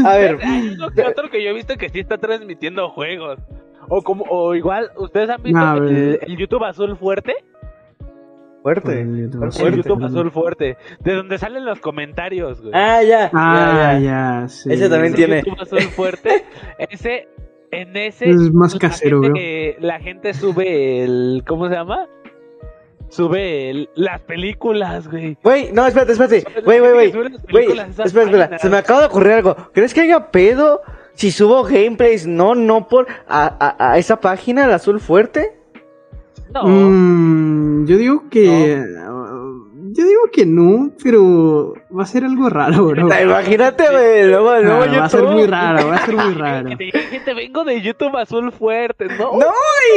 S1: A ver,
S3: Hay uno que otro que yo he visto que sí está transmitiendo juegos. O como, o igual, ¿ustedes han visto
S2: No,
S3: el, el YouTube azul fuerte?
S1: Fuerte.
S2: El YouTube
S3: El. YouTube azul fuerte. De donde salen los comentarios, güey.
S1: Ah, ya.
S2: Ah,
S1: ya, ya.
S2: ya, sí.
S1: Ese también
S3: Ese
S1: tiene-
S3: YouTube azul fuerte. Ese, en ese.
S2: Es más
S3: la
S2: casero,
S3: gente, La gente sube el. ¿Cómo se llama? Sube el- las películas, güey.
S1: Güey, no, espérate, espérate. Güey, güey, güey. Güey, espera, espera. Se me acaba de ocurrir algo. ¿Crees que haya pedo si subo gameplays? No, no por a, a, a esa página, el azul fuerte.
S3: No.
S2: Mm, yo digo que. Yo digo que no, pero va a ser algo raro, [laughs] bro.
S1: Imagínate, güey. Luego,
S2: Ah, va a ser muy raro, va a ser muy raro. [laughs]
S3: Que te diga, gente, vengo de YouTube azul fuerte. No,
S1: No,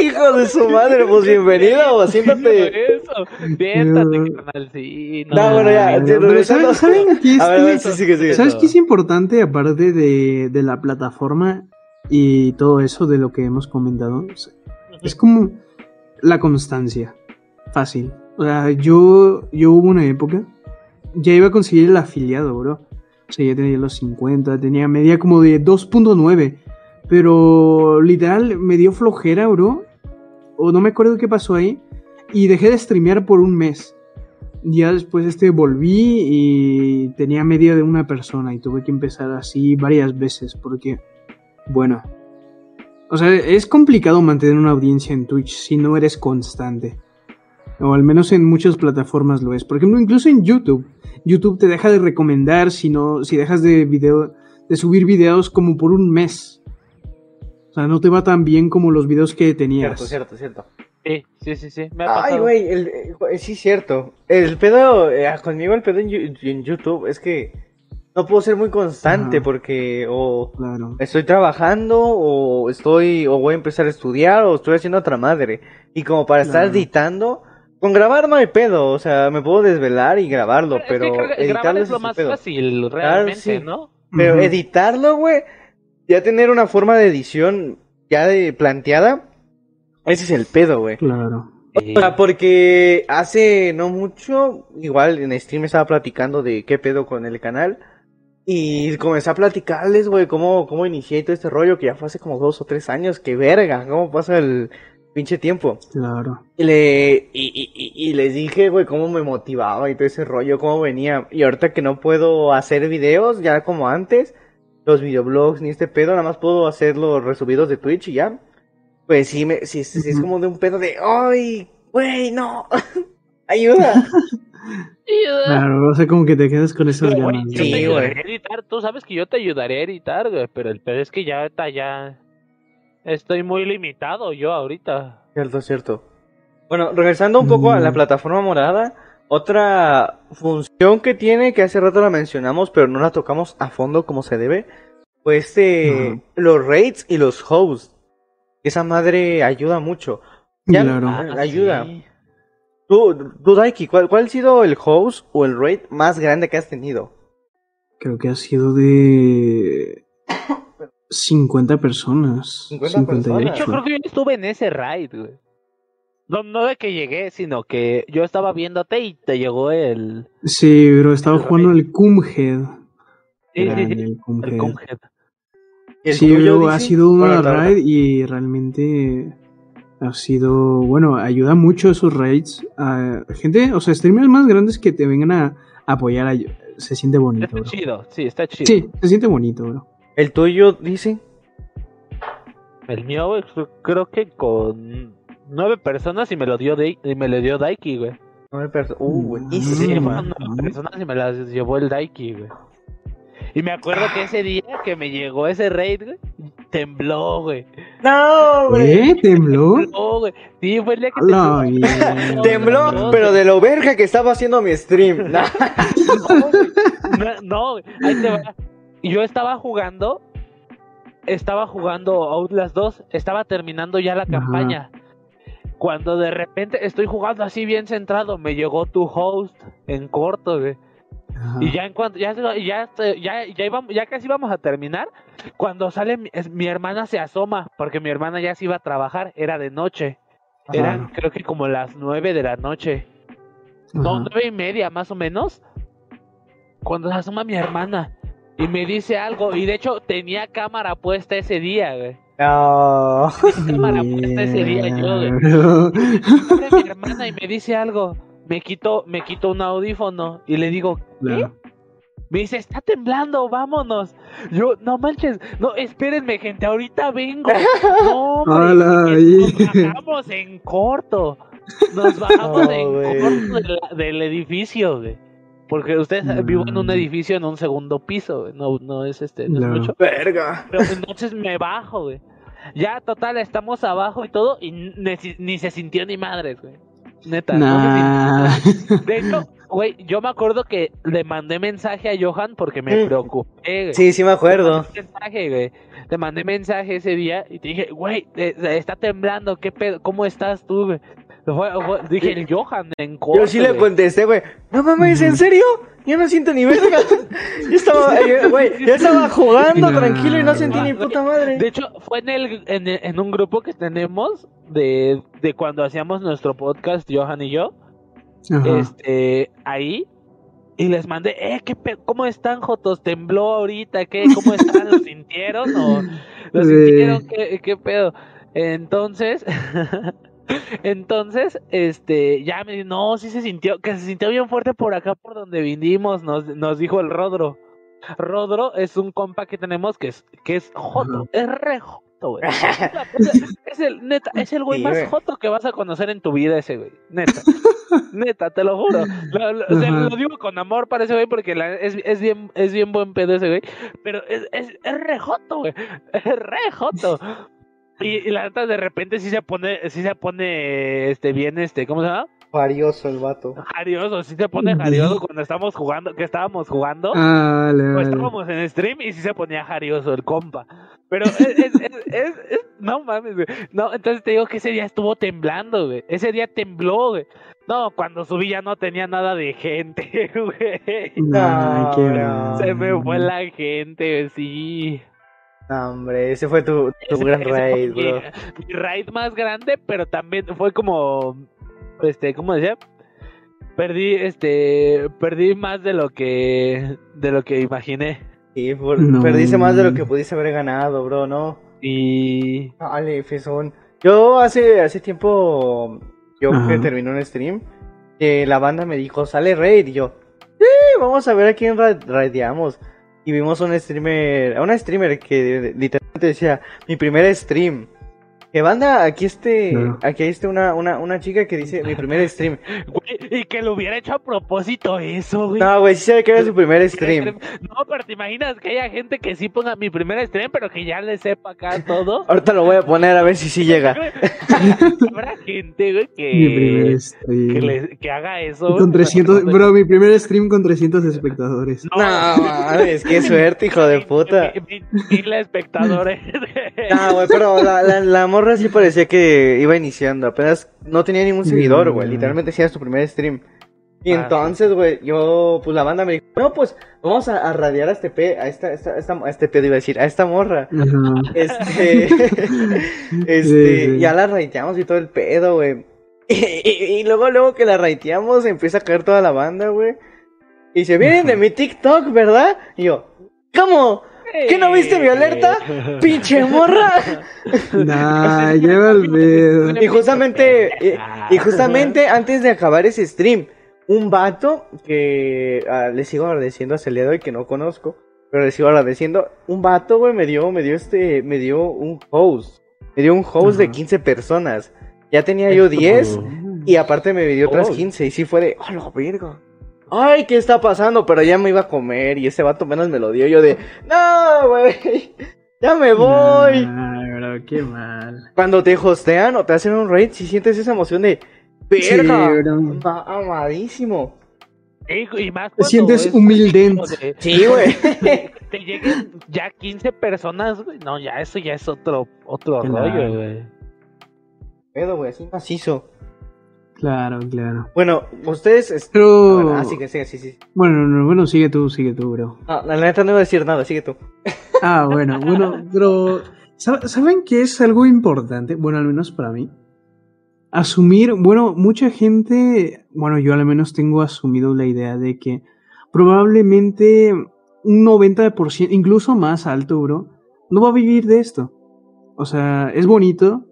S1: hijo de su madre, pues bienvenido, [laughs] siéntate.
S3: Eso, siéntate, carnal. Sí, no.
S1: No, bueno, ya,
S2: pero. ¿saben, saben qué es,
S1: A ver, sigue, sigue.
S2: ¿Sabes qué es importante aparte de, de la plataforma y todo eso de lo que hemos comentado? Es como la constancia. Fácil. O sea, yo, yo hubo una época, ya iba a conseguir el afiliado, bro. O sea, ya tenía los 50, tenía media como de 2.9. Pero literal me dio flojera, bro. O no me acuerdo qué pasó ahí. Y dejé de streamear por un mes. Ya después este volví y tenía media de una persona y tuve que empezar así varias veces porque, bueno, o sea, es complicado mantener una audiencia en Twitch si no eres constante. O al menos en muchas plataformas lo es. Por ejemplo, incluso en YouTube. YouTube te deja de recomendar si no, si dejas de video, de subir videos como por un mes. O sea, no te va tan bien como los videos que tenías.
S1: Cierto, cierto, cierto.
S3: Sí, sí, sí, sí. Me ha
S1: Ay, güey, el- eh, sí, cierto. El pedo, eh, conmigo el pedo en YouTube es que no puedo ser muy constante
S2: Ajá.
S1: porque o
S2: Claro.
S1: estoy trabajando o estoy o voy a empezar a estudiar o estoy haciendo otra madre. Y como para estar editando, con grabar no hay pedo, o sea, me puedo desvelar y grabarlo,
S3: Es
S1: pero
S3: que grabar
S1: editarlo
S3: es
S1: es
S3: lo más
S1: pedo.
S3: fácil, realmente,
S1: sí.
S3: ¿no?
S1: Pero editarlo, güey, ya tener una forma de edición ya de planteada, ese es el pedo, güey.
S2: Claro.
S1: O sea, porque hace no mucho, igual en stream estaba platicando de qué pedo con el canal. Y comencé a platicarles, güey, cómo, cómo inicié todo este rollo, que ya fue hace como dos o tres años, que verga, cómo pasa el pinche tiempo.
S2: Claro.
S1: Y, le, y, y, y les dije, güey, cómo me motivaba y todo ese rollo, cómo venía. Y ahorita que no puedo hacer videos, ya como antes, los videoblogs ni este pedo, nada más puedo hacer los resubidos de Twitch y ya. Pues sí, me, sí, sí, sí es
S2: Ujú.
S1: como de un pedo de, ¡ay, güey, no! [laughs] ¡Ayuda! [laughs]
S2: Claro, o sea, como que te quedas con esas ganas.
S3: yo
S1: Sí,
S3: te a editar, tú sabes que yo te ayudaría a editar, güey, pero el pedo es que ya ahorita ya estoy muy limitado yo ahorita.
S1: Cierto, cierto. Bueno, regresando un poco a la
S2: Mm.
S1: plataforma morada, otra función que tiene, que hace rato la mencionamos, pero no la tocamos a fondo como se debe, pues este, los raids y los hosts. Esa madre ayuda mucho. Ya,
S2: Claro.
S1: ah, ayuda.
S3: sí.
S1: Tú, tú Daiki, ¿cuál, ¿cuál ha sido el host o el raid más grande que has tenido?
S2: Creo que ha sido de 50 personas.
S1: 50 personas.
S3: De hecho, creo que yo estuve en ese raid, güey. No, no de que llegué, sino que yo estaba viéndote y te llegó el...
S2: Sí, pero estaba
S3: El
S2: jugando
S3: raid.
S2: el Cumhead.
S3: Sí, sí, sí,
S2: el Cumhead.
S3: el Cumhead.
S1: ¿Y el
S2: Sí, pero ha sido una raid y realmente ha sido, bueno, ayuda mucho esos raids a gente, o sea, streamers más grandes que te vengan a apoyar, a- se siente bonito,
S3: Está
S2: bro.
S3: chido, sí, está chido.
S2: Sí, se siente bonito, bro.
S1: ¿El tuyo, dice?
S3: El mío, creo- que con nueve personas y me lo dio, de, y me lo dio Daiki, güey.
S1: Nueve perso- Uh,
S2: Mm.
S1: buenísimo.
S3: Sí, nueve personas y me las llevó el Daiki, güey. Y me acuerdo que ese día que me llegó ese raid, güey, tembló, güey.
S1: No, güey.
S2: ¿Eh? ¿Tembló? [laughs]
S3: Tembló, güey. Sí, fue el día que tembló.
S1: Tembló,
S3: No,
S1: pero de lo verga que estaba haciendo mi stream. [laughs]
S3: No, güey. No, no, güey. ahí te va. Yo estaba jugando, estaba jugando Outlast 2, estaba terminando ya la
S2: Ajá.
S3: campaña. Cuando de repente estoy jugando así bien centrado, me llegó tu host en corto, güey.
S2: Ajá.
S3: Y ya en cuanto ya ya ya ya, íbamos, ya casi íbamos a terminar, cuando sale mi, es- mi hermana se asoma, porque mi hermana ya se iba a trabajar, era de noche. Eran
S2: Ajá.
S3: creo que como las nueve de la noche. No, nueve y media más o menos. Cuando se asoma mi hermana y me dice algo. Y de hecho tenía cámara puesta ese día, güey.
S1: No.
S3: Cámara puesta ese día yo, güey. [laughs] Mi hermana y me dice algo. Me quito, me quito un audífono y le digo,
S2: Claro.
S3: me dice, está temblando, vámonos. Yo, no manches, no, espérenme, gente, ahorita vengo. [laughs] No, hombre, nos bajamos en corto. Nos [laughs] bajamos
S1: No,
S3: en corto del, del edificio, güey. Porque ustedes
S2: No.
S3: vivo en un edificio en un segundo piso, güey. No, no es este, no es mucho.
S1: Verga.
S3: Pero entonces me bajo, güey. Ya, total, estamos abajo y todo, y ni, ni se sintió ni madres, güey. Neta,
S2: Nah. [laughs]
S3: De hecho, güey, yo me acuerdo que le mandé mensaje a Johan porque me
S1: Mm.
S3: preocupé, güey.
S1: Sí, sí me acuerdo.
S3: Te mandé mensaje, güey. Te mandé mensaje ese día y te dije, güey, está temblando, ¿qué pedo? ¿Cómo estás tú, güey? Fue- fue- dije, el Johan en corto,
S1: Yo sí le
S3: güey.
S1: contesté, güey. No mames, ¿en serio? Yo no siento ni verga. Yo estaba, [laughs] eh, güey, yo estaba jugando tranquilo y no sentí ni puta madre.
S3: De hecho, fue en, el, en, en un grupo que tenemos de, de cuando hacíamos nuestro podcast, Johan y yo.
S2: Ajá.
S3: este, ahí y les mandé, eh, ¿qué pe- ¿cómo están, Jotos? ¿Tembló ahorita? ¿Qué? ¿Cómo están? ¿Lo sintieron? ¿O lo [laughs] sintieron? ¿Qué, qué pedo? Entonces, [laughs] [laughs] entonces, este, ya me dijo, no, sí se sintió, que se sintió bien fuerte por acá, por donde vinimos, nos, nos dijo el Rodro. Rodro es un compa que tenemos que es, que es Joto, es re Joto, güey. [laughs] Es el, neta, es el güey
S1: Sí,
S3: más
S1: güey.
S3: Joto que vas a conocer en tu vida ese güey, neta. [laughs] Neta, te lo juro. Lo, lo- digo con amor para ese güey porque la- es, es bien, es bien buen pedo ese güey. Pero es, es, es re joto, güey. Es re joto. Y, y la neta de repente sí se pone, sí se pone este bien este, ¿cómo se llama?
S1: Varioso el vato.
S3: Jarioso, sí se pone jarioso cuando estamos jugando, que estábamos jugando.
S2: Ah, le-
S3: O estábamos en stream y sí se ponía jarioso el compa. Pero es, es, es, es- es- no mames, güey. No, entonces te digo que ese día estuvo temblando, güey. Ese día tembló, güey. No, cuando subí ya no tenía nada de gente, [laughs] güey.
S2: Nah, qué
S1: No.
S3: Se me fue la gente, güey, sí.
S1: No, hombre, ese fue tu, tu
S3: Ese-
S1: gran
S3: ese
S1: raid, bro.
S3: mi raid más grande, pero también fue como, este, ¿cómo decía? Perdí, este, perdí más de lo que, de lo que imaginé.
S1: Sí, por-
S2: No.
S1: perdiste más de lo que pudiste haber ganado, bro, no.
S3: Y.
S1: Vale, Fesón. Yo hace, hace tiempo, yo
S2: Ajá.
S1: que terminé un stream, que la banda me dijo, sale raid, y yo, sí, vamos a ver a quién ra- raideamos. Y vimos un streamer, a una streamer que literalmente decía, mi primer stream. Que banda, aquí este, aquí este una, una, una chica que dice, mi primer stream.
S3: Güey, y que lo hubiera hecho a propósito eso, güey.
S1: No, güey, sí sabe que era su primer stream.
S3: No, pero te imaginas que haya gente que sí ponga mi primer stream, pero que ya le sepa acá todo. [laughs]
S1: Ahorita lo voy a poner a ver si sí llega.
S3: Habrá gente, güey,
S2: Mi primer
S3: que,
S2: stream.
S3: que, le- que haga eso.
S2: Con
S3: güey,
S2: 300,
S3: para que no
S2: bro, mi primer stream con 300 espectadores.
S3: No,
S1: No, mames, qué suerte, hijo de [laughs] puta.
S3: Mil- espectadores.
S1: Ah, güey, pero la, la, la [laughs] morra sí parecía que iba iniciando. Apenas no tenía ningún seguidor, güey.
S2: Mm.
S1: Literalmente hacía su primer stream. Y
S3: Ah,
S1: entonces, güey, yo, pues la banda me dijo, no, pues vamos a, a radiar a este pe, a esta, esta, esta, a este pedo iba a decir, a esta morra. Este, [laughs] [laughs] este,
S2: Sí, sí.
S1: ya la raiteamos y todo el pedo, güey. [laughs] Y, y- y luego, luego que la raiteamos, empieza a caer toda la banda, güey. Y se vienen de mi TikTok, ¿verdad? Y yo, ¿cómo? ¿Qué no viste mi alerta? ¡Pinche morra!
S2: Nah, [laughs] lleva el pedo.
S1: Y justamente, y, y justamente antes de acabar ese stream, un vato que ah, le sigo agradeciendo a Celedo y que no conozco, pero le sigo agradeciendo, un vato, güey, me dio, me dio este, me dio un host, me dio un host de
S2: Ajá.
S1: 15 personas. Ya tenía yo 10 y aparte me dio otras
S3: Oh.
S1: 15 y sí fue de, ¡oh, la verga! Ay, ¿qué está pasando? Pero ya me iba a comer y ese vato menos me lo dio. Yo de, no, güey, [laughs] ya me voy.
S2: Ay, bro, qué mal.
S1: Cuando te hostean o te hacen un raid, si sientes esa emoción de, verga, amadísimo.
S3: Sí, y más
S2: Te sientes
S3: es
S2: humildente.
S3: como de-
S1: Sí, güey. [laughs]
S3: te lleguen ya 15 personas, güey. No, ya eso ya es otro, otro
S2: Claro.
S3: rollo, güey.
S1: Pedo, güey, así macizo.
S2: Claro, claro.
S1: Bueno, ustedes... es-
S2: Pero.
S1: Ah, sigue, sigue, sí, sí.
S2: Bueno, no, bueno, sigue tú, sigue tú, bro.
S1: No, la neta no iba a decir nada, sigue tú. [laughs]
S2: Ah, bueno, bueno, pero ¿sab- ¿saben qué es algo importante? Bueno, al menos para mí. Asumir, bueno, mucha gente, bueno, yo al menos tengo asumido la idea de que probablemente un 90%, incluso más alto, bro, no va a vivir de esto. O sea, es bonito,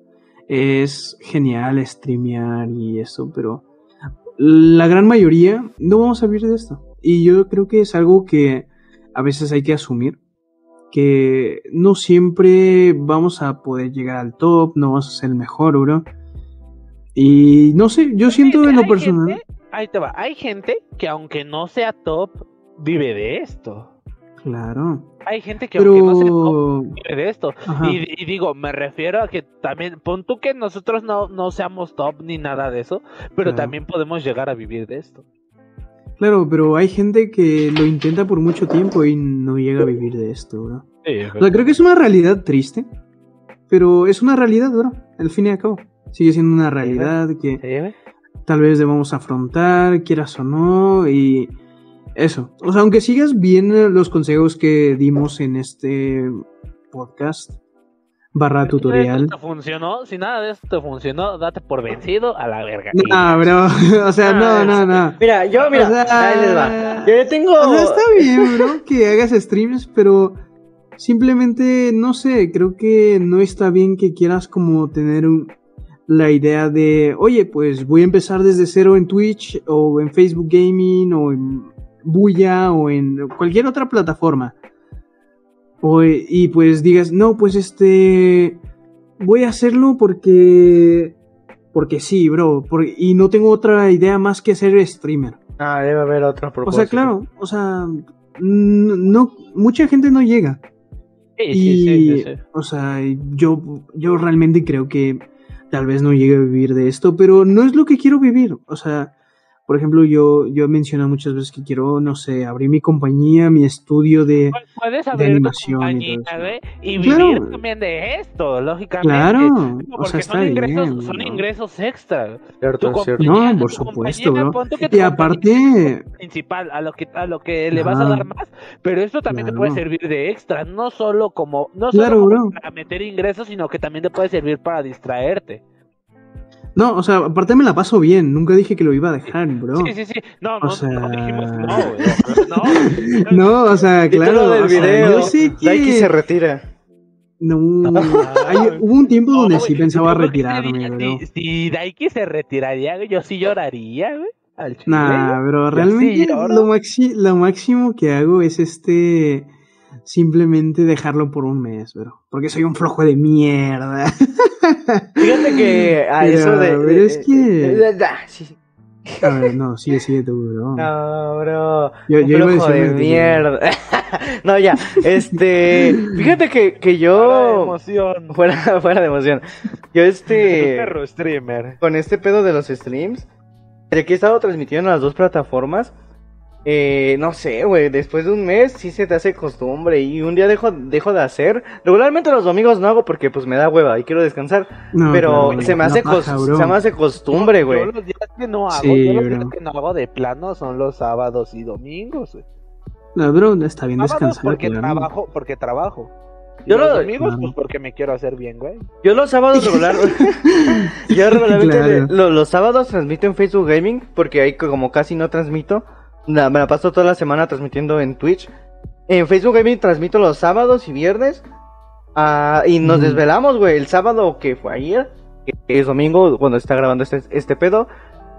S2: es genial streamear y eso, pero la gran mayoría no vamos a vivir de esto. Y yo creo que es algo que a veces hay que asumir que no siempre vamos a poder llegar al top, no vamos a ser el mejor, bro. Y no sé, yo siento en lo personal.
S3: gente- ahí te va. Hay gente que aunque no sea top, vive de esto.
S2: Claro.
S3: Hay gente que aunque no
S2: Pero.
S3: vive de esto. Y, y digo, me refiero a que también, pon tú que nosotros no, no seamos top ni nada de eso, pero
S2: Claro.
S3: también podemos llegar a vivir de esto.
S2: Claro, pero hay gente que lo intenta por mucho tiempo y no llega a vivir de esto, bro. O sea, creo que es una realidad triste, pero es una realidad, bro. Al fin y al cabo. Sigue siendo una realidad que
S3: Sí,
S2: tal vez debamos afrontar, quieras o no, y eso. O sea, aunque sigas bien los consejos que dimos en este podcast barra
S3: Si nada de
S2: tutorial.
S3: esto te funcionó, si nada de esto te funcionó, date por vencido a la verga.
S2: No, bro. [laughs] O sea, no, no, no.
S1: Mira, yo, mira,
S2: O sea,
S1: ahí les va. Yo tengo...
S2: O sea, está bien, bro, que hagas streams, pero simplemente, no sé, creo que no está bien que quieras como tener un- la idea de, oye, pues voy a empezar desde cero en Twitch o en Facebook Gaming o en Buya o en cualquier otra plataforma. O, y pues digas, no, pues este, voy a hacerlo porque, porque sí, bro, por- y no tengo otra idea más que ser streamer.
S1: Ah, debe haber otra
S2: O
S1: propuesta.
S2: sea, claro, o sea, no, mucha gente no llega.
S3: Sí,
S2: y,
S3: sí, sí, sí, sí.
S2: o sea, yo, yo realmente creo que tal vez no llegue a vivir de esto, pero no es lo que quiero vivir. O sea, por ejemplo, yo, yo he mencionado muchas veces que quiero, no sé, abrir mi compañía, mi estudio de...
S3: Pu- Puedes abrir tu
S2: animación y
S3: compañía,
S2: todo eso.
S3: güey, y
S2: Claro.
S3: vivir también de esto, lógicamente.
S2: Claro, o
S3: porque son ingresos,
S2: bien,
S3: son
S2: ¿no?
S3: ingresos extra.
S1: Cierto, cierto.
S2: No, por supuesto, bro. Y aparte,
S3: principal a lo que a lo que le vas a dar más, pero esto también te puede servir de extra, no solo como no solo
S2: Claro,
S3: como
S2: bro.
S3: para meter ingresos, sino que también te puede servir para distraerte.
S2: No, o sea, aparte me la paso bien. Nunca dije que lo iba a dejar, bro.
S3: Sí, sí, sí. No,
S2: O
S3: no,
S2: sea-
S3: no dijimos no, [laughs] güey. No.
S2: No, o sea, claro.
S1: del
S2: o sea,
S1: video.
S2: yo sé que...
S1: Daiki se retira.
S2: No, [laughs] hay- hubo un tiempo
S3: No,
S2: donde sí pensaba retirarme, bro.
S3: Si, si Daiki se retiraría, güey, yo sí lloraría, güey.
S2: Nah,
S3: sí
S2: realmente lo, maxi- lo máximo que hago es este. Simplemente dejarlo por un mes, bro. Porque soy un flojo de mierda. [laughs]
S1: Fíjate que [laughs] a
S2: Pero,
S1: eso de.
S2: pero
S1: de-
S2: es que-
S1: de- de- de- sí.
S2: A ver, no, sigue, sigue tú, bro. [laughs]
S1: No, bro.
S2: Yo-
S1: un
S2: yo
S1: flojo de mierda. no, ya. Este. Fíjate que, que yo.
S3: emoción.
S1: Fuera, fuera de emoción. Yo este.
S3: Perro streamer.
S1: con este pedo de los streams, de que he estado transmitiendo en las dos plataformas, eh, no sé, güey, después de un mes sí se te hace costumbre y un día dejo, dejo de hacer. Regularmente los domingos no hago porque pues me da hueva y quiero descansar,
S2: No,
S1: pero se me hace
S2: paja,
S1: se me hace costumbre,
S3: Yo
S1: güey.
S3: los días que no hago,
S2: Sí,
S3: yo los días que no hago de plano son los sábados y domingos, güey.
S2: No, bro, está bien descansar.
S3: porque trabajo, porque trabajo. Y
S1: Yo
S3: los
S1: lo-
S3: domingos,
S2: Claro.
S3: pues porque me quiero hacer bien, güey.
S1: Yo los sábados regular, [laughs] [laughs] yo regularmente
S2: Claro.
S1: lo- los sábados transmito en Facebook Gaming porque ahí como casi no transmito, la- me la paso toda la semana transmitiendo en Twitch. En Facebook Gaming transmito los sábados y viernes. ah, y nos desvelamos, güey. El sábado que fue ayer, que es domingo, cuando está grabando este, este pedo.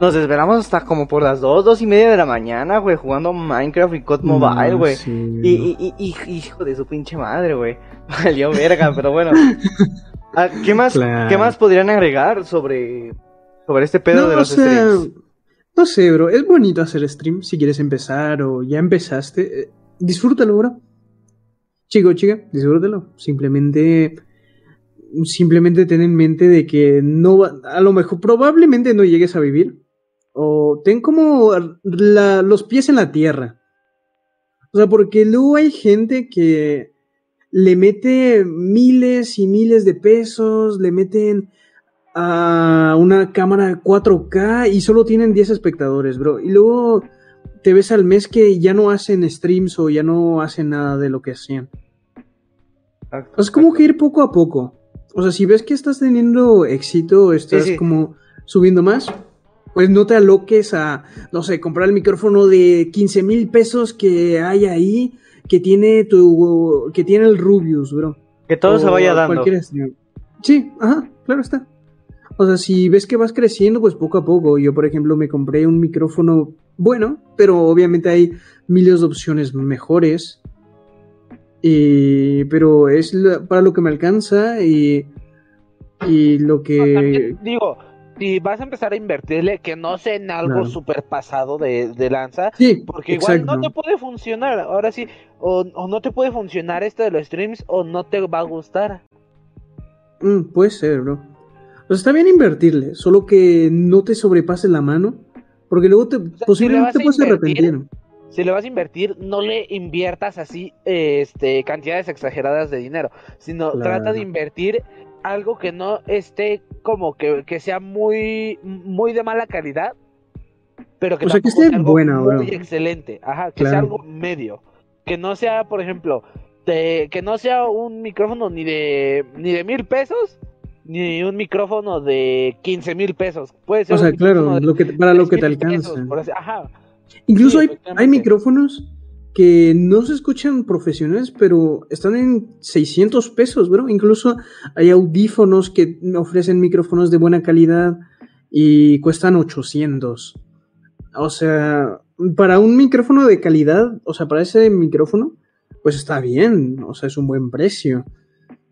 S1: Nos desvelamos hasta como por las 2, 2 y media de la mañana, güey, jugando Minecraft y COD Mobile,
S2: No,
S1: güey.
S2: sí,
S1: Y, y, y- y- hijo de su pinche madre, güey. [laughs] Valió verga, pero bueno. Ah, ¿Qué más,
S2: Claro.
S1: ¿Qué más podrían agregar sobre, sobre este pedo
S2: no,
S1: de los
S2: sea,
S1: streams?
S2: No sé, bro. Es bonito hacer stream si quieres empezar o ya empezaste. eh, Disfrútalo, bro. Chico, chica, disfrútalo. Simplemente. Simplemente ten en mente de que no va, a lo mejor probablemente no llegues a vivir. O ten como los pies en la tierra. O sea, porque luego hay gente que le mete miles y miles de pesos, le meten a una cámara 4K y solo tienen 10 espectadores, bro. Y luego te ves al mes que ya no hacen streams o ya no hacen nada de lo que hacían. O sea, es como que ir poco a poco. O sea, si ves que estás teniendo éxito, estás
S1: Sí, sí.
S2: como subiendo más, pues no te aloques a, no sé, comprar el micrófono de 15 mil pesos que hay ahí, que tiene tu, que tiene el Rubius, bro.
S1: Que todo se vaya dando.
S2: cualquier. Sí, ajá, claro está. O sea, si ves que vas creciendo, pues poco a poco. Yo, por ejemplo, me compré un micrófono bueno, pero obviamente hay miles de opciones mejores. Y, pero es la- para lo que me alcanza y, y lo
S3: No,
S2: que...
S3: también digo, si vas a empezar a invertirle, que no sea en algo
S2: Claro.
S3: súper pasado de, de lanza,
S2: Sí,
S3: porque igual no te puede funcionar. Ahora sí, o, o no te puede funcionar esto de los streams, o no te va a gustar.
S2: Mm, puede ser, bro. Sea, está bien invertirle, solo que no te sobrepases la mano, porque luego te,
S3: si le
S2: posiblemente te puedes
S3: invertir,
S2: arrepentir.
S3: Si le vas a invertir, no le inviertas así este, cantidades exageradas de dinero, sino
S2: Claro.
S3: trata de invertir algo que no esté como que, que sea muy, muy de mala calidad, pero que
S2: O sea, que esté
S3: sea algo
S2: buena,
S3: muy
S2: bro.
S3: excelente, ajá, que sea algo medio, que no sea, por ejemplo, de- que no sea un micrófono ni de ni de mil pesos, ni un micrófono de 15 mil pesos, puede ser
S2: O sea, claro,
S3: de
S2: lo que, para lo que te
S3: 3,000 pesos,
S2: alcanza.
S3: ajá,
S2: Incluso
S3: Sí,
S2: hay, hay micrófonos que no se escuchan profesionales, pero están en 600 pesos, bro. Incluso hay audífonos que ofrecen micrófonos de buena calidad y cuestan 800. O sea, para un micrófono de calidad, o sea, para ese micrófono, pues está bien, o sea, es un buen precio.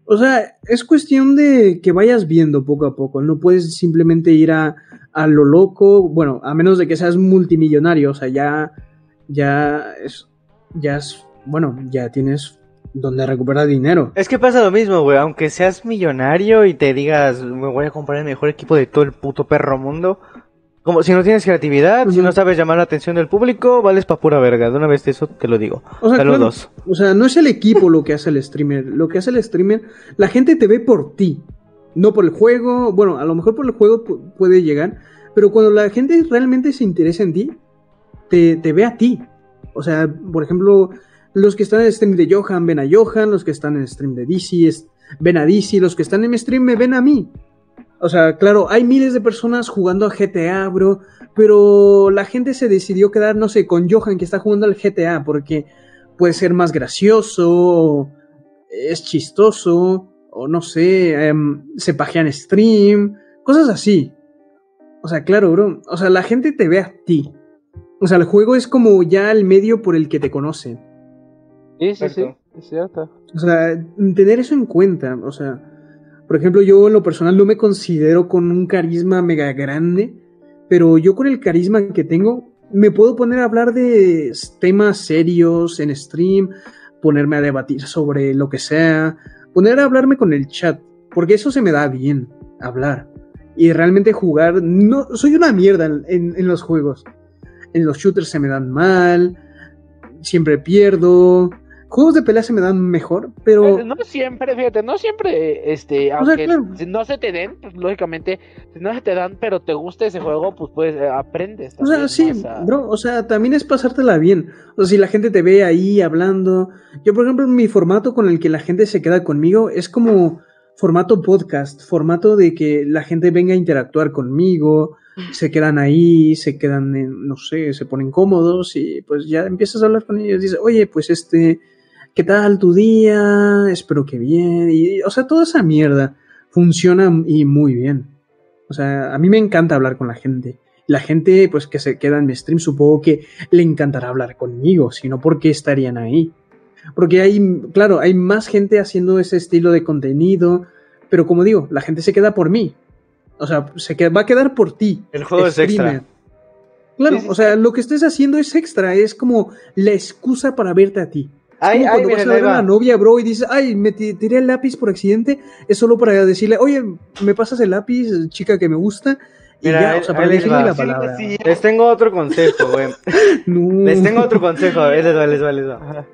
S2: O sea, es cuestión de que vayas viendo poco a poco, no puedes simplemente ir a, a lo loco, bueno, a menos de que seas multimillonario, o sea, ya, ya es, ya es, bueno, ya tienes donde recuperar dinero.
S1: Es que pasa lo mismo, güey. Aunque seas millonario y te digas, me voy a comprar el mejor equipo de todo el puto perro mundo. Como si no tienes creatividad, si no sabes llamar la atención del público, vales pa' pura verga. De una vez eso te lo digo.
S2: O sea, claro, o sea, no es el equipo lo que hace el streamer, lo que hace el streamer, la gente te ve por ti, no por el juego, bueno, a lo mejor por el juego pu- puede llegar, pero cuando la gente realmente se interesa en ti, te, te ve a ti. O sea, por ejemplo, los que están en el stream de Johan ven a Johan, los que están en el stream de DC ven a DC, los que están en mi stream me ven a mí. O sea, claro, hay miles de personas jugando a GTA, bro, pero la gente se decidió quedar, no sé, con Johan que está jugando al GTA porque puede ser más gracioso, es chistoso, o no sé, em, se pajea en stream, cosas así. O sea, claro, bro. O sea, la gente te ve a ti. O sea, el juego es como ya el medio por el que te conocen.
S3: Sí, sí, sí, es cierto.
S2: O sea, tener eso en cuenta. O sea, por ejemplo, yo en lo personal no me considero con un carisma mega grande, pero yo con el carisma que tengo me puedo poner a hablar de temas serios en stream, ponerme a debatir sobre lo que sea, poner a hablarme con el chat, porque eso se me da bien, hablar. Y realmente jugar, no, soy una mierda en, en- en los juegos. En los shooters se me dan mal, siempre pierdo. Juegos de pelea se me dan mejor, pero...
S3: Eh, No siempre, fíjate, no siempre, este,
S2: sea,
S3: aunque
S2: claro.
S3: si no se te den, pues lógicamente, si no se te dan, pero te gusta ese juego, pues pues eh, aprendes.
S2: O sea, sí,
S3: ¿no? O sea,
S2: bro, o sea, también es pasártela bien. O sea, si la gente te ve ahí hablando. Yo, por ejemplo, mi formato con el que la gente se queda conmigo es como formato podcast, formato de que la gente venga a interactuar conmigo, se quedan ahí, se quedan, en, no sé, se ponen cómodos y pues ya empiezas a hablar con ellos. Dices, oye, pues este, ¿qué tal tu día? Espero que bien. Y, o sea, toda esa mierda funciona y muy bien. O sea, a mí me encanta hablar con la gente. La gente, pues, que se queda en mi stream, supongo que le encantará hablar conmigo, si no, ¿por qué estarían ahí? Porque hay, claro, hay más gente haciendo ese estilo de contenido, pero como digo, la gente se queda por mí. O sea, se queda- va a quedar por ti.
S1: El juego es extra.
S2: Claro, o sea, lo que estés haciendo es extra, es como la excusa para verte a ti.
S1: Ay,
S2: como
S1: ay,
S2: cuando vas a ver a la novia, bro, y dices, ay, me ti- tiré el lápiz por accidente, es solo para decirle, oye, me pasas el lápiz, chica que me gusta, y
S1: Mira,
S2: ya,
S1: ahí-
S2: o sea, para
S1: va.
S2: la
S3: Sí,
S2: palabra.
S3: sí,
S1: Les tengo otro consejo, güey. [laughs]
S2: No.
S1: Les tengo otro consejo. A ver, les va, les va, les va.
S3: Ajá.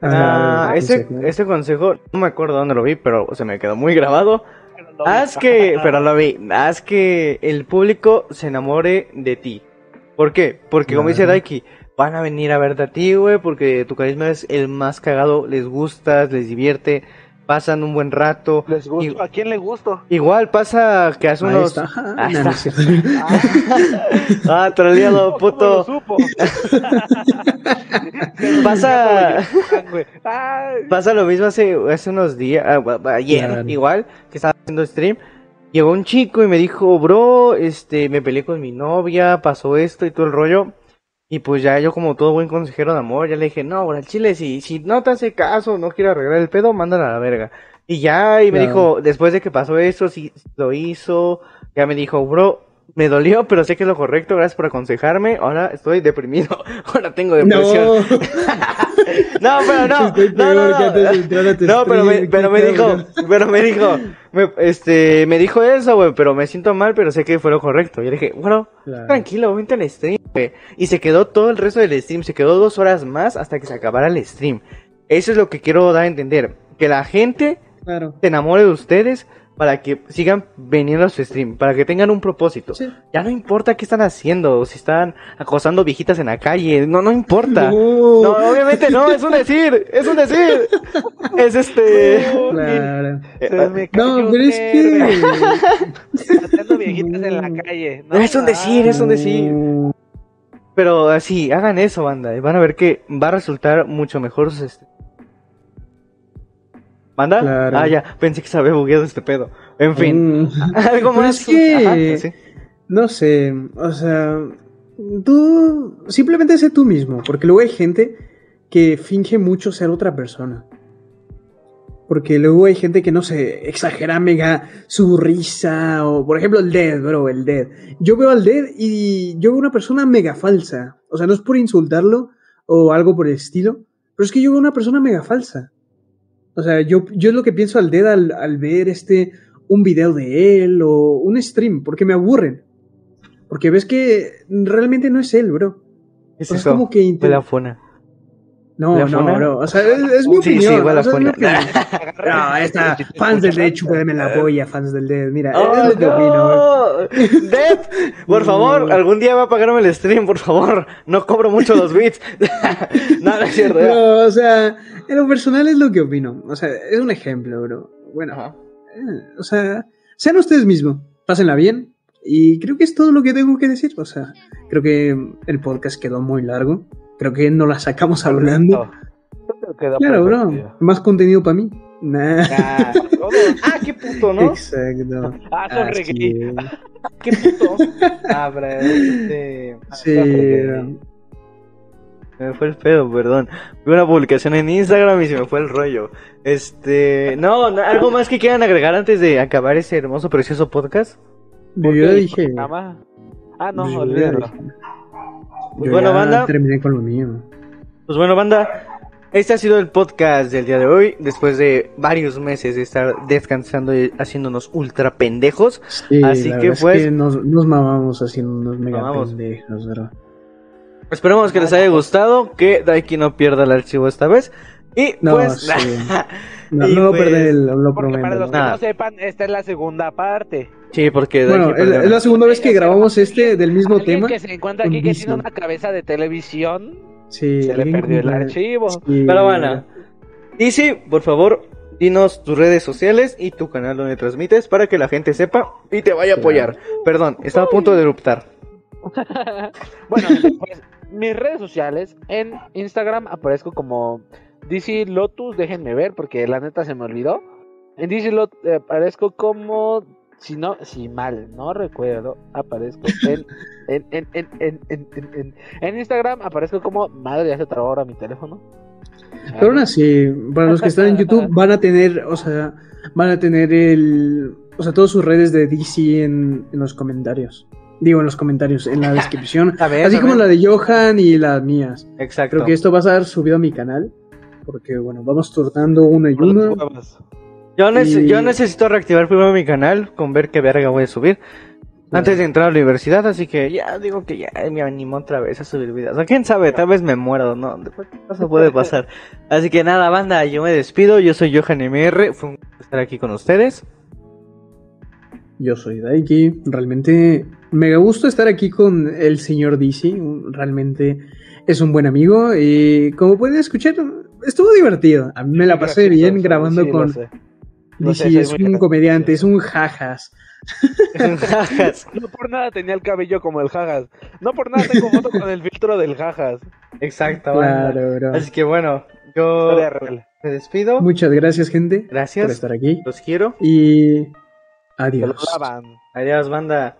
S1: Ah,
S2: Ah,
S1: ese,
S2: consejo.
S1: ese consejo, no me acuerdo dónde lo vi, pero se me quedó muy grabado.
S3: Pero lo vi.
S1: Haz que, pero lo vi, haz que el público se enamore de ti. ¿Por qué? Porque como dice. Daiki, van a venir a verte a ti, güey, porque tu carisma es el más cagado, les gustas, les divierte, pasan un buen rato.
S3: ¿Les gusto?
S1: Y-
S3: ¿A quién le gusto?
S1: Igual pasa que hace
S2: Ahí
S1: unos...
S2: está. [laughs] Ah,
S1: está.
S2: es cierto.
S1: Ah, troleado, [laughs] [laughs]
S3: ¿Cómo lo
S1: puto.
S3: supo?
S1: Pasa-. Pasa lo mismo hace, hace unos días, ah, ayer, igual, que estaba haciendo stream. Llegó un chico y me dijo, bro, este, me peleé con mi novia, pasó esto y todo el rollo. Y pues ya yo como todo buen consejero de amor, ya le dije, no, al chile, si, si no te hace caso, no quiere arreglar el pedo, mándala a la verga. Y ya, y me
S2: Claro.
S1: dijo, después de que pasó eso, si lo hizo, ya me dijo, bro, me dolió, pero sé que es lo correcto, gracias por aconsejarme, ahora estoy deprimido, [laughs] ahora tengo depresión.
S2: No, [laughs]
S1: No, pero no. No, no, no. pero me, pero dijo, pero me dijo, me, este, me dijo eso, güey, pero me siento mal, pero sé que fue lo correcto. Yo le dije, bueno,
S2: Claro.
S1: tranquilo, vente al stream, güey. Y se quedó todo el resto del stream, se quedó dos horas más hasta que se acabara el stream. Eso es lo que quiero dar a entender, que la gente
S2: Claro.
S1: se enamore de ustedes para que sigan viniendo a su stream, para que tengan un propósito.
S2: Sí.
S1: Ya no importa qué están haciendo, si están acosando viejitas en la calle, no, no importa.
S2: No.
S1: No, obviamente no, es un decir, es un decir. Es este.
S2: Claro.
S3: Se me cayó
S2: No,
S3: un
S2: pero es que.
S3: Haciendo viejitas en la calle. ¿no?
S1: Es un decir, es un decir.
S2: No.
S1: Pero así, hagan eso, banda, y van a ver que va a resultar mucho mejor sus est- ¿Manda?
S2: Claro.
S1: Ah, ya, pensé que se había bugueado este pedo. En fin,
S2: Mm. [laughs]
S1: algo más.
S2: es que-
S1: Ajá, sí.
S2: No sé, o sea, tú simplemente sé tú mismo, porque luego hay gente que finge mucho ser otra persona. Porque luego hay gente que no sé, exagera mega su risa, o por ejemplo el Dead, bro, el Dead. Yo veo al Dead y yo veo una persona mega falsa. O sea, no es por insultarlo o algo por el estilo, pero es que yo veo una persona mega falsa. O sea, yo, yo es lo que pienso al Dead al, al ver este, un video de él o un stream, porque me aburren. Porque ves que realmente no es él, bro.
S1: ¿Qué es eso?
S2: como que intent- No,
S1: ¿La
S2: no, bro. O sea, es, es mi
S1: Sí,
S2: opinión.
S1: sí, fue la
S2: o sea, es mi opinión. [laughs] No, [laughs] esta, fans del Dead, chúpame la polla, fans del Dead. Mira,
S1: ¡Oh,
S2: es lo que opino,
S1: no! Dead, por [laughs] favor,
S2: No.
S1: algún día va a pagarme el stream, por favor. No cobro mucho los bits. no, no es cierto.
S2: No, o sea, en lo personal es lo que opino. O sea, es un ejemplo, bro. Bueno,
S1: Ajá.
S2: eh, o sea, sean ustedes mismos, pásenla bien. Y creo que es todo lo que tengo que decir. O sea, creo que el podcast quedó muy largo. Creo que no la sacamos hablando. Claro, bro. Más contenido para mí. Nah.
S1: Ah, ah, qué puto, ¿no?
S2: Exacto.
S3: Ah, reggae.
S2: es. [laughs]
S1: Qué puto. Ah, pero este.
S2: Sí,
S1: Se me fue el pedo, perdón. Vi una publicación en Instagram y se me fue el rollo. Este. No, no, algo más que quieran agregar antes de acabar ese hermoso, precioso podcast.
S2: yo dije.
S3: Ah, no, olvídalo.
S2: Yo
S1: Bueno,
S2: ya
S1: banda.
S2: terminé con lo mío.
S1: Pues bueno, banda. Este ha sido el podcast del día de hoy. Después de varios meses de estar descansando y haciéndonos ultra pendejos.
S2: Sí,
S1: Así
S2: la
S1: que,
S2: verdad es
S1: pues-
S2: que nos, nos mamamos haciendo unos mega
S1: Mamamos.
S2: pendejos, bro.
S1: Esperemos que les haya gustado. Que Daiki no pierda el archivo esta vez. Y
S2: No,
S1: pues.
S2: sí. [laughs] No,
S1: Y
S2: no lo
S1: pues,
S2: perder, lo
S3: Porque
S2: prometo.
S3: para los que
S1: Nada.
S3: no sepan, esta es la segunda parte.
S1: sí, porque
S2: Bueno, es, la segunda vez que grabamos este del mismo tema.
S3: que se encuentra aquí que tiene una cabeza de televisión,
S2: Sí,
S3: se le perdió el archivo.
S2: Sí.
S1: Pero bueno. Easy, por favor, dinos tus redes sociales y tu canal donde transmites para que la gente sepa y te vaya a apoyar. Perdón, estaba a punto de eruptar. [laughs]
S3: bueno, pues mis redes sociales en Instagram aparezco como DC Lotus, déjenme ver porque la neta se me olvidó. En DC Lotus aparezco como si no, si mal no recuerdo, aparezco [laughs] en en, en, en, en, en, en- en- en Instagram aparezco como madre, ya se trabó ahora mi teléfono.
S2: Pero aún así, para los que están en YouTube, van a tener, o sea, van a tener el, o sea, todas sus redes de DC en, en los comentarios. Digo, en los comentarios, en la [laughs] descripción.
S1: Ver,
S2: Así como la de Johan y las mías.
S1: Exacto.
S2: Creo que esto va a estar subido a mi canal. Porque, bueno, vamos turnando uno y
S3: huevos.
S1: Yo, nece-
S2: y-
S1: yo necesito reactivar primero mi canal con ver qué verga voy a subir. Antes de entrar a la universidad, así que ya digo que ya me animó otra vez a subir videos. O quién sabe, tal vez me muero, ¿no? Después, ¿qué cosa puede pasar? [laughs] Así que nada, banda, yo me despido. Yo soy Johan MR. Fue un gusto estar aquí con ustedes.
S2: Yo soy Daiki. Realmente me gusta estar aquí con el señor DC. Realmente es un buen amigo. Y como pueden escuchar, estuvo divertido. A mí me la pasé
S3: Gracioso,
S2: bien
S3: sí,
S2: grabando
S3: lo
S2: con
S3: sé. Lo sé,
S2: Es un
S3: gracioso.
S2: comediante, es un jajas.
S1: Jajas. [laughs]
S3: No por nada tenía el cabello como el jajas. No por nada tengo foto con el filtro del jajas.
S1: Exacto.
S2: Claro, bro.
S1: Así que bueno, yo me despido.
S2: Muchas gracias, gente, por
S1: Gracias.
S2: estar aquí.
S1: Los quiero.
S2: Y adiós.
S1: Adiós, banda.